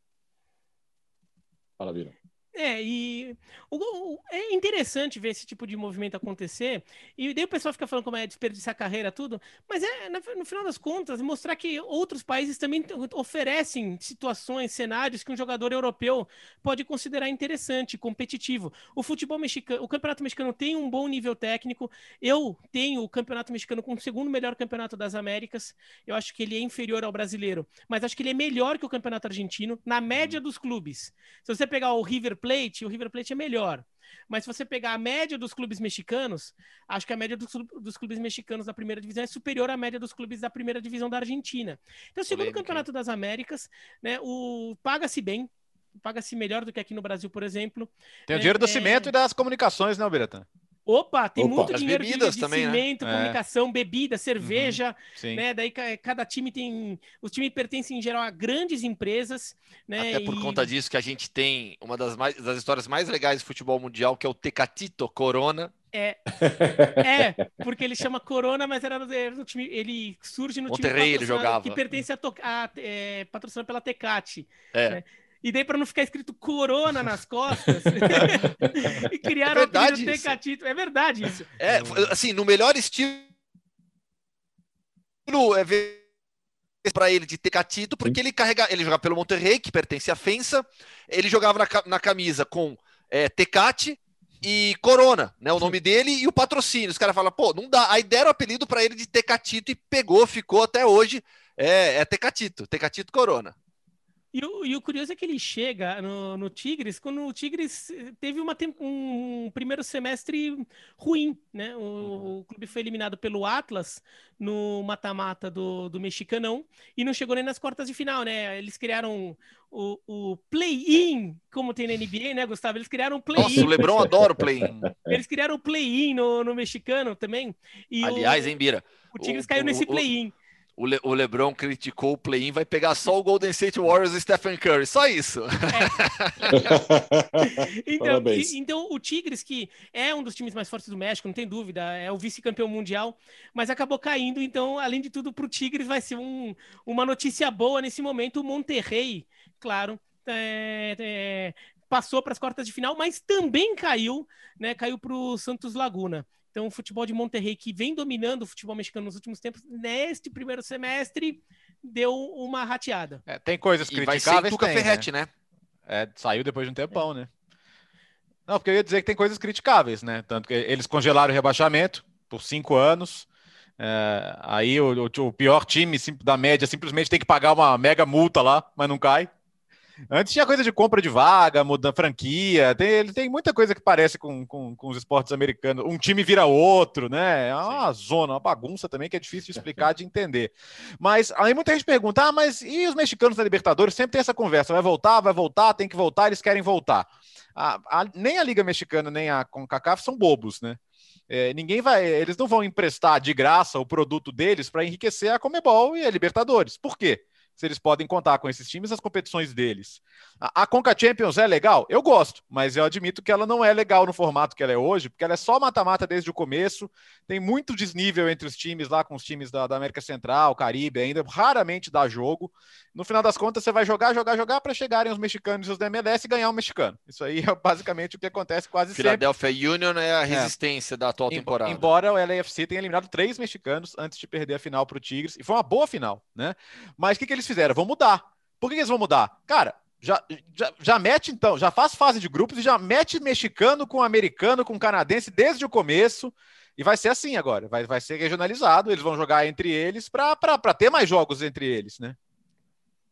Fala, Vira. É, e o, o, é interessante ver esse tipo de movimento acontecer. E daí o pessoal fica falando como é desperdiçar a carreira, tudo. Mas é, no final das contas, mostrar que outros países também oferecem situações, cenários que um jogador europeu pode considerar interessante, competitivo. O futebol mexicano, o campeonato mexicano tem um bom nível técnico. Eu tenho o campeonato mexicano como o segundo melhor campeonato das Américas. Eu acho que ele é inferior ao brasileiro, mas acho que ele é melhor que o campeonato argentino, na média dos clubes. Se você pegar o River Plate, o River Plate é melhor. Mas se você pegar a média dos clubes mexicanos, acho que a média dos, dos clubes mexicanos da primeira divisão é superior à média dos clubes da primeira divisão da Argentina. Então, segundo o Campeonato das Américas, né, o paga-se bem, paga-se melhor do que aqui no Brasil, por exemplo. Tem o dinheiro do é... cimento e das comunicações, né, Biratã? Opa, tem Opa. muito As dinheiro de, de também, cimento, né? comunicação, é. bebida, cerveja, uhum, né? Daí cada time tem, os times pertencem em geral a grandes empresas, né? Até por e... conta disso que a gente tem uma das, mais, das histórias mais legais do futebol mundial, que é o Tecatito Corona. É, é, porque ele chama Corona, mas era no time, ele surge no Monterrey time ele jogava. que pertence a, a é, patrocinado pela Tecate. É. Né? E daí, para não ficar escrito Corona nas costas, e criaram é verdade o Tecatito. É verdade isso. É, assim, no melhor estilo é ver para ele de Tecatito, porque ele carrega, ele jogava pelo Monterrey, que pertence à Fensa, ele jogava na, na camisa com é, Tecate e Corona, né, o nome dele e o patrocínio. Os caras falam, pô, não dá. Aí deram o apelido para ele de Tecatito e pegou, ficou até hoje, é, é Tecatito, Tecatito Corona. E o, e o, curioso é que ele chega no, no Tigres quando o Tigres teve uma, um primeiro semestre ruim, né? O, uhum. o clube foi eliminado pelo Atlas no mata-mata do, do Mexicanão e não chegou nem nas quartas de final, né? Eles criaram o, o play-in, como tem na NBA, né, Gustavo? Eles criaram um play-in. Nossa, o Lebron adora o play-in. Eles criaram o play-in no, no mexicano também. Aliás, hein, Bira? O Tigres caiu nesse play-in o, Le o LeBron criticou o play-in, vai pegar só o Golden State Warriors e Stephen Curry, só isso. É. então, e, então, o Tigres, que é um dos times mais fortes do México, não tem dúvida, é o vice-campeão mundial, mas acabou caindo. Então, além de tudo, para o Tigres vai ser um, uma notícia boa nesse momento. O Monterrey, claro, é, é, passou para as quartas de final, mas também caiu, né? Caiu para o Santos Laguna. Então, o futebol de Monterrey, que vem dominando o futebol mexicano nos últimos tempos, neste primeiro semestre, deu uma rateada. É, tem coisas e criticáveis. Vai ser Ferretti, né? né? É, saiu depois de um tempão, é. né? Não, porque eu ia dizer que tem coisas criticáveis, né? Tanto que eles congelaram o rebaixamento por cinco anos. É, aí o, o, pior time da média simplesmente tem que pagar uma mega multa lá, mas não cai. Antes tinha coisa de compra de vaga, muda franquia, tem, ele tem muita coisa que parece com, com, com, os esportes americanos. Um time vira outro, né? É uma Sim. zona, uma bagunça também que é difícil de explicar, de entender. Mas aí muita gente pergunta: ah, mas e os mexicanos da Libertadores? Sempre tem essa conversa: vai voltar, vai voltar, tem que voltar, eles querem voltar. A, a, nem a Liga Mexicana, nem a CONCACAF são bobos, né? É, ninguém vai, eles não vão emprestar de graça o produto deles para enriquecer a Comebol e a Libertadores. Por quê? Se eles podem contar com esses times nas competições deles. A, a Conca Champions é legal? Eu gosto, mas eu admito que ela não é legal no formato que ela é hoje, porque ela é só mata-mata desde o começo, tem muito desnível entre os times lá com os times da, da América Central, Caribe ainda, raramente dá jogo. No final das contas, você vai jogar, jogar, jogar para chegarem os mexicanos e os da MLS e ganhar um mexicano. Isso aí é basicamente o que acontece quase Philadelphia sempre. Philadelphia Union é a é. resistência é. da atual temporada. Embora o LAFC tenha eliminado três mexicanos antes de perder a final para o Tigres, e foi uma boa final, né? Mas o que, que eles fizeram? Vão mudar. Por que, que eles vão mudar? Cara, já, já, já mete então, já faz fase de grupos e já mete mexicano com americano, com canadense desde o começo. E vai ser assim agora, vai, vai ser regionalizado, eles vão jogar entre eles para ter mais jogos entre eles, né?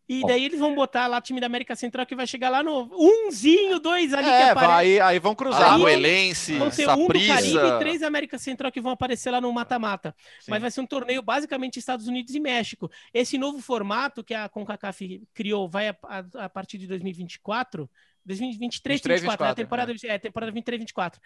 E daí eles vão botar lá o time da América Central que vai chegar lá no umzinho, dois ali é, que aparece. Vai, aí vão cruzar. Alagoelense, Vão ter um do Caribe e três da América Central que vão aparecer lá no mata-mata. Mas vai ser um torneio basicamente Estados Unidos e México. Esse novo formato que a CONCACAF criou vai a, a, a partir de 2024, 2023, 23, 24, 24 é a temporada, é. é, temporada 23, 24.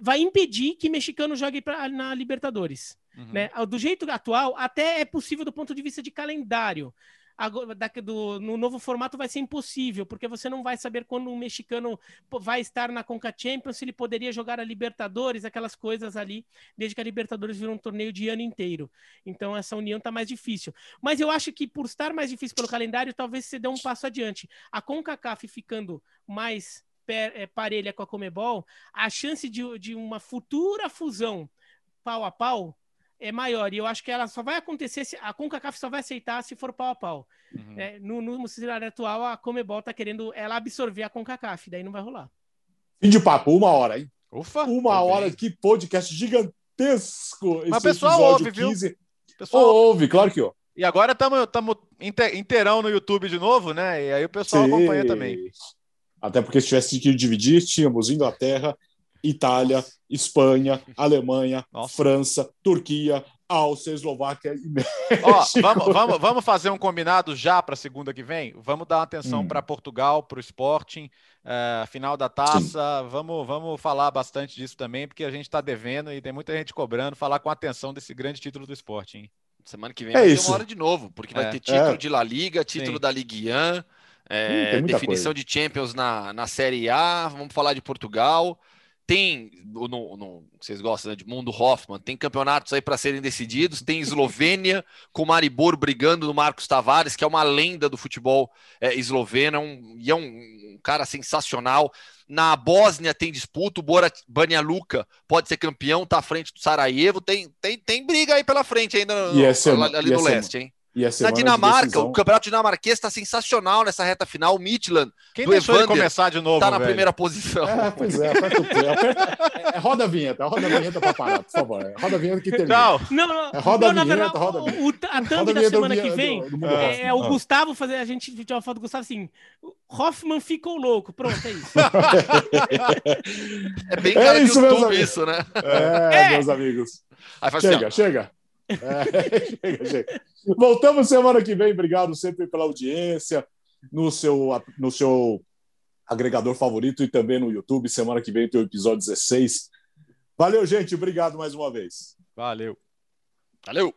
Vai impedir que mexicano jogue pra, na Libertadores. Uhum. Né? Do jeito atual, até é possível do ponto de vista de calendário agora, do, no novo formato vai ser impossível, porque você não vai saber quando um mexicano vai estar na Conca Champions, se ele poderia jogar a Libertadores, aquelas coisas ali, desde que a Libertadores virou um torneio de ano inteiro. Então essa união está mais difícil. Mas eu acho que por estar mais difícil pelo calendário, talvez você dê um passo adiante. A CONCACAF ficando mais é, parelha com a Comebol, a chance de, de uma futura fusão pau a pau é maior. E eu acho que ela só vai acontecer, se, a CONCACAF só vai aceitar se for pau a pau. Uhum. É, no, no cenário atual, a Comebol tá querendo ela absorver a CONCACAF, daí não vai rolar. Fim de papo, uma hora, hein? Ufa! Uma hora, que podcast gigantesco. Mas o pessoal ouve, 15. viu? Pessoal ouve, claro que ó. E agora estamos inteirão no YouTube de novo, né? E aí o pessoal Sim. acompanha também. Até porque se tivesse que dividir, tínhamos Inglaterra, Itália. Espanha, Alemanha, Nossa. França, Turquia, Áustria, Eslováquia e México. Ó, vamos, vamos, vamos fazer um combinado já para a segunda que vem? Vamos dar atenção hum. para Portugal, para o Sporting, uh, final da taça. Vamos, vamos falar bastante disso também, porque a gente está devendo e tem muita gente cobrando falar com atenção desse grande título do Sporting. Semana que vem é vai isso. ter uma hora de novo, porque vai é. ter título é. de La Liga, título Sim. da Ligue 1, é, hum, definição coisa. de Champions na, na Série A, vamos falar de Portugal. Tem, no, no, vocês gostam né, de Mundo Hoffman, tem campeonatos aí para serem decididos. Tem Eslovênia com Maribor brigando no Marcos Tavares, que é uma lenda do futebol é, esloveno, é um, e é um, um, cara sensacional. Na Bósnia tem disputa, o Bora Banja Luka pode ser campeão, tá à frente do Sarajevo. Tem, tem, tem briga aí pela frente ainda no, ali, ali no leste, hein? Na Dinamarca, o campeonato dinamarquês está sensacional nessa reta final. O Midland Quem do deixou Evander, começar de novo? Está na primeira posição. É, pois é, aperta o play. É, roda a vinheta, roda a vinheta para parar, por favor. É, roda a vinheta que termina. Não, não, não. É, roda não, a vinheta, verdade, roda a vinheta. O, a thumb da semana que vem do, do é, é, o ah. Gustavo fazer. A gente tinha uma foto do Gustavo assim. Hoffman ficou louco. Pronto, é isso. é bem cara é isso, de YouTube isso, né? É, meus amigos. chega, assim, chega. É, chega, chega. Voltamos semana que vem. Obrigado sempre pela audiência no seu, no seu agregador favorito e também no YouTube. Semana que vem tem o episódio 16. Valeu, gente. Obrigado mais uma vez. Valeu. Valeu.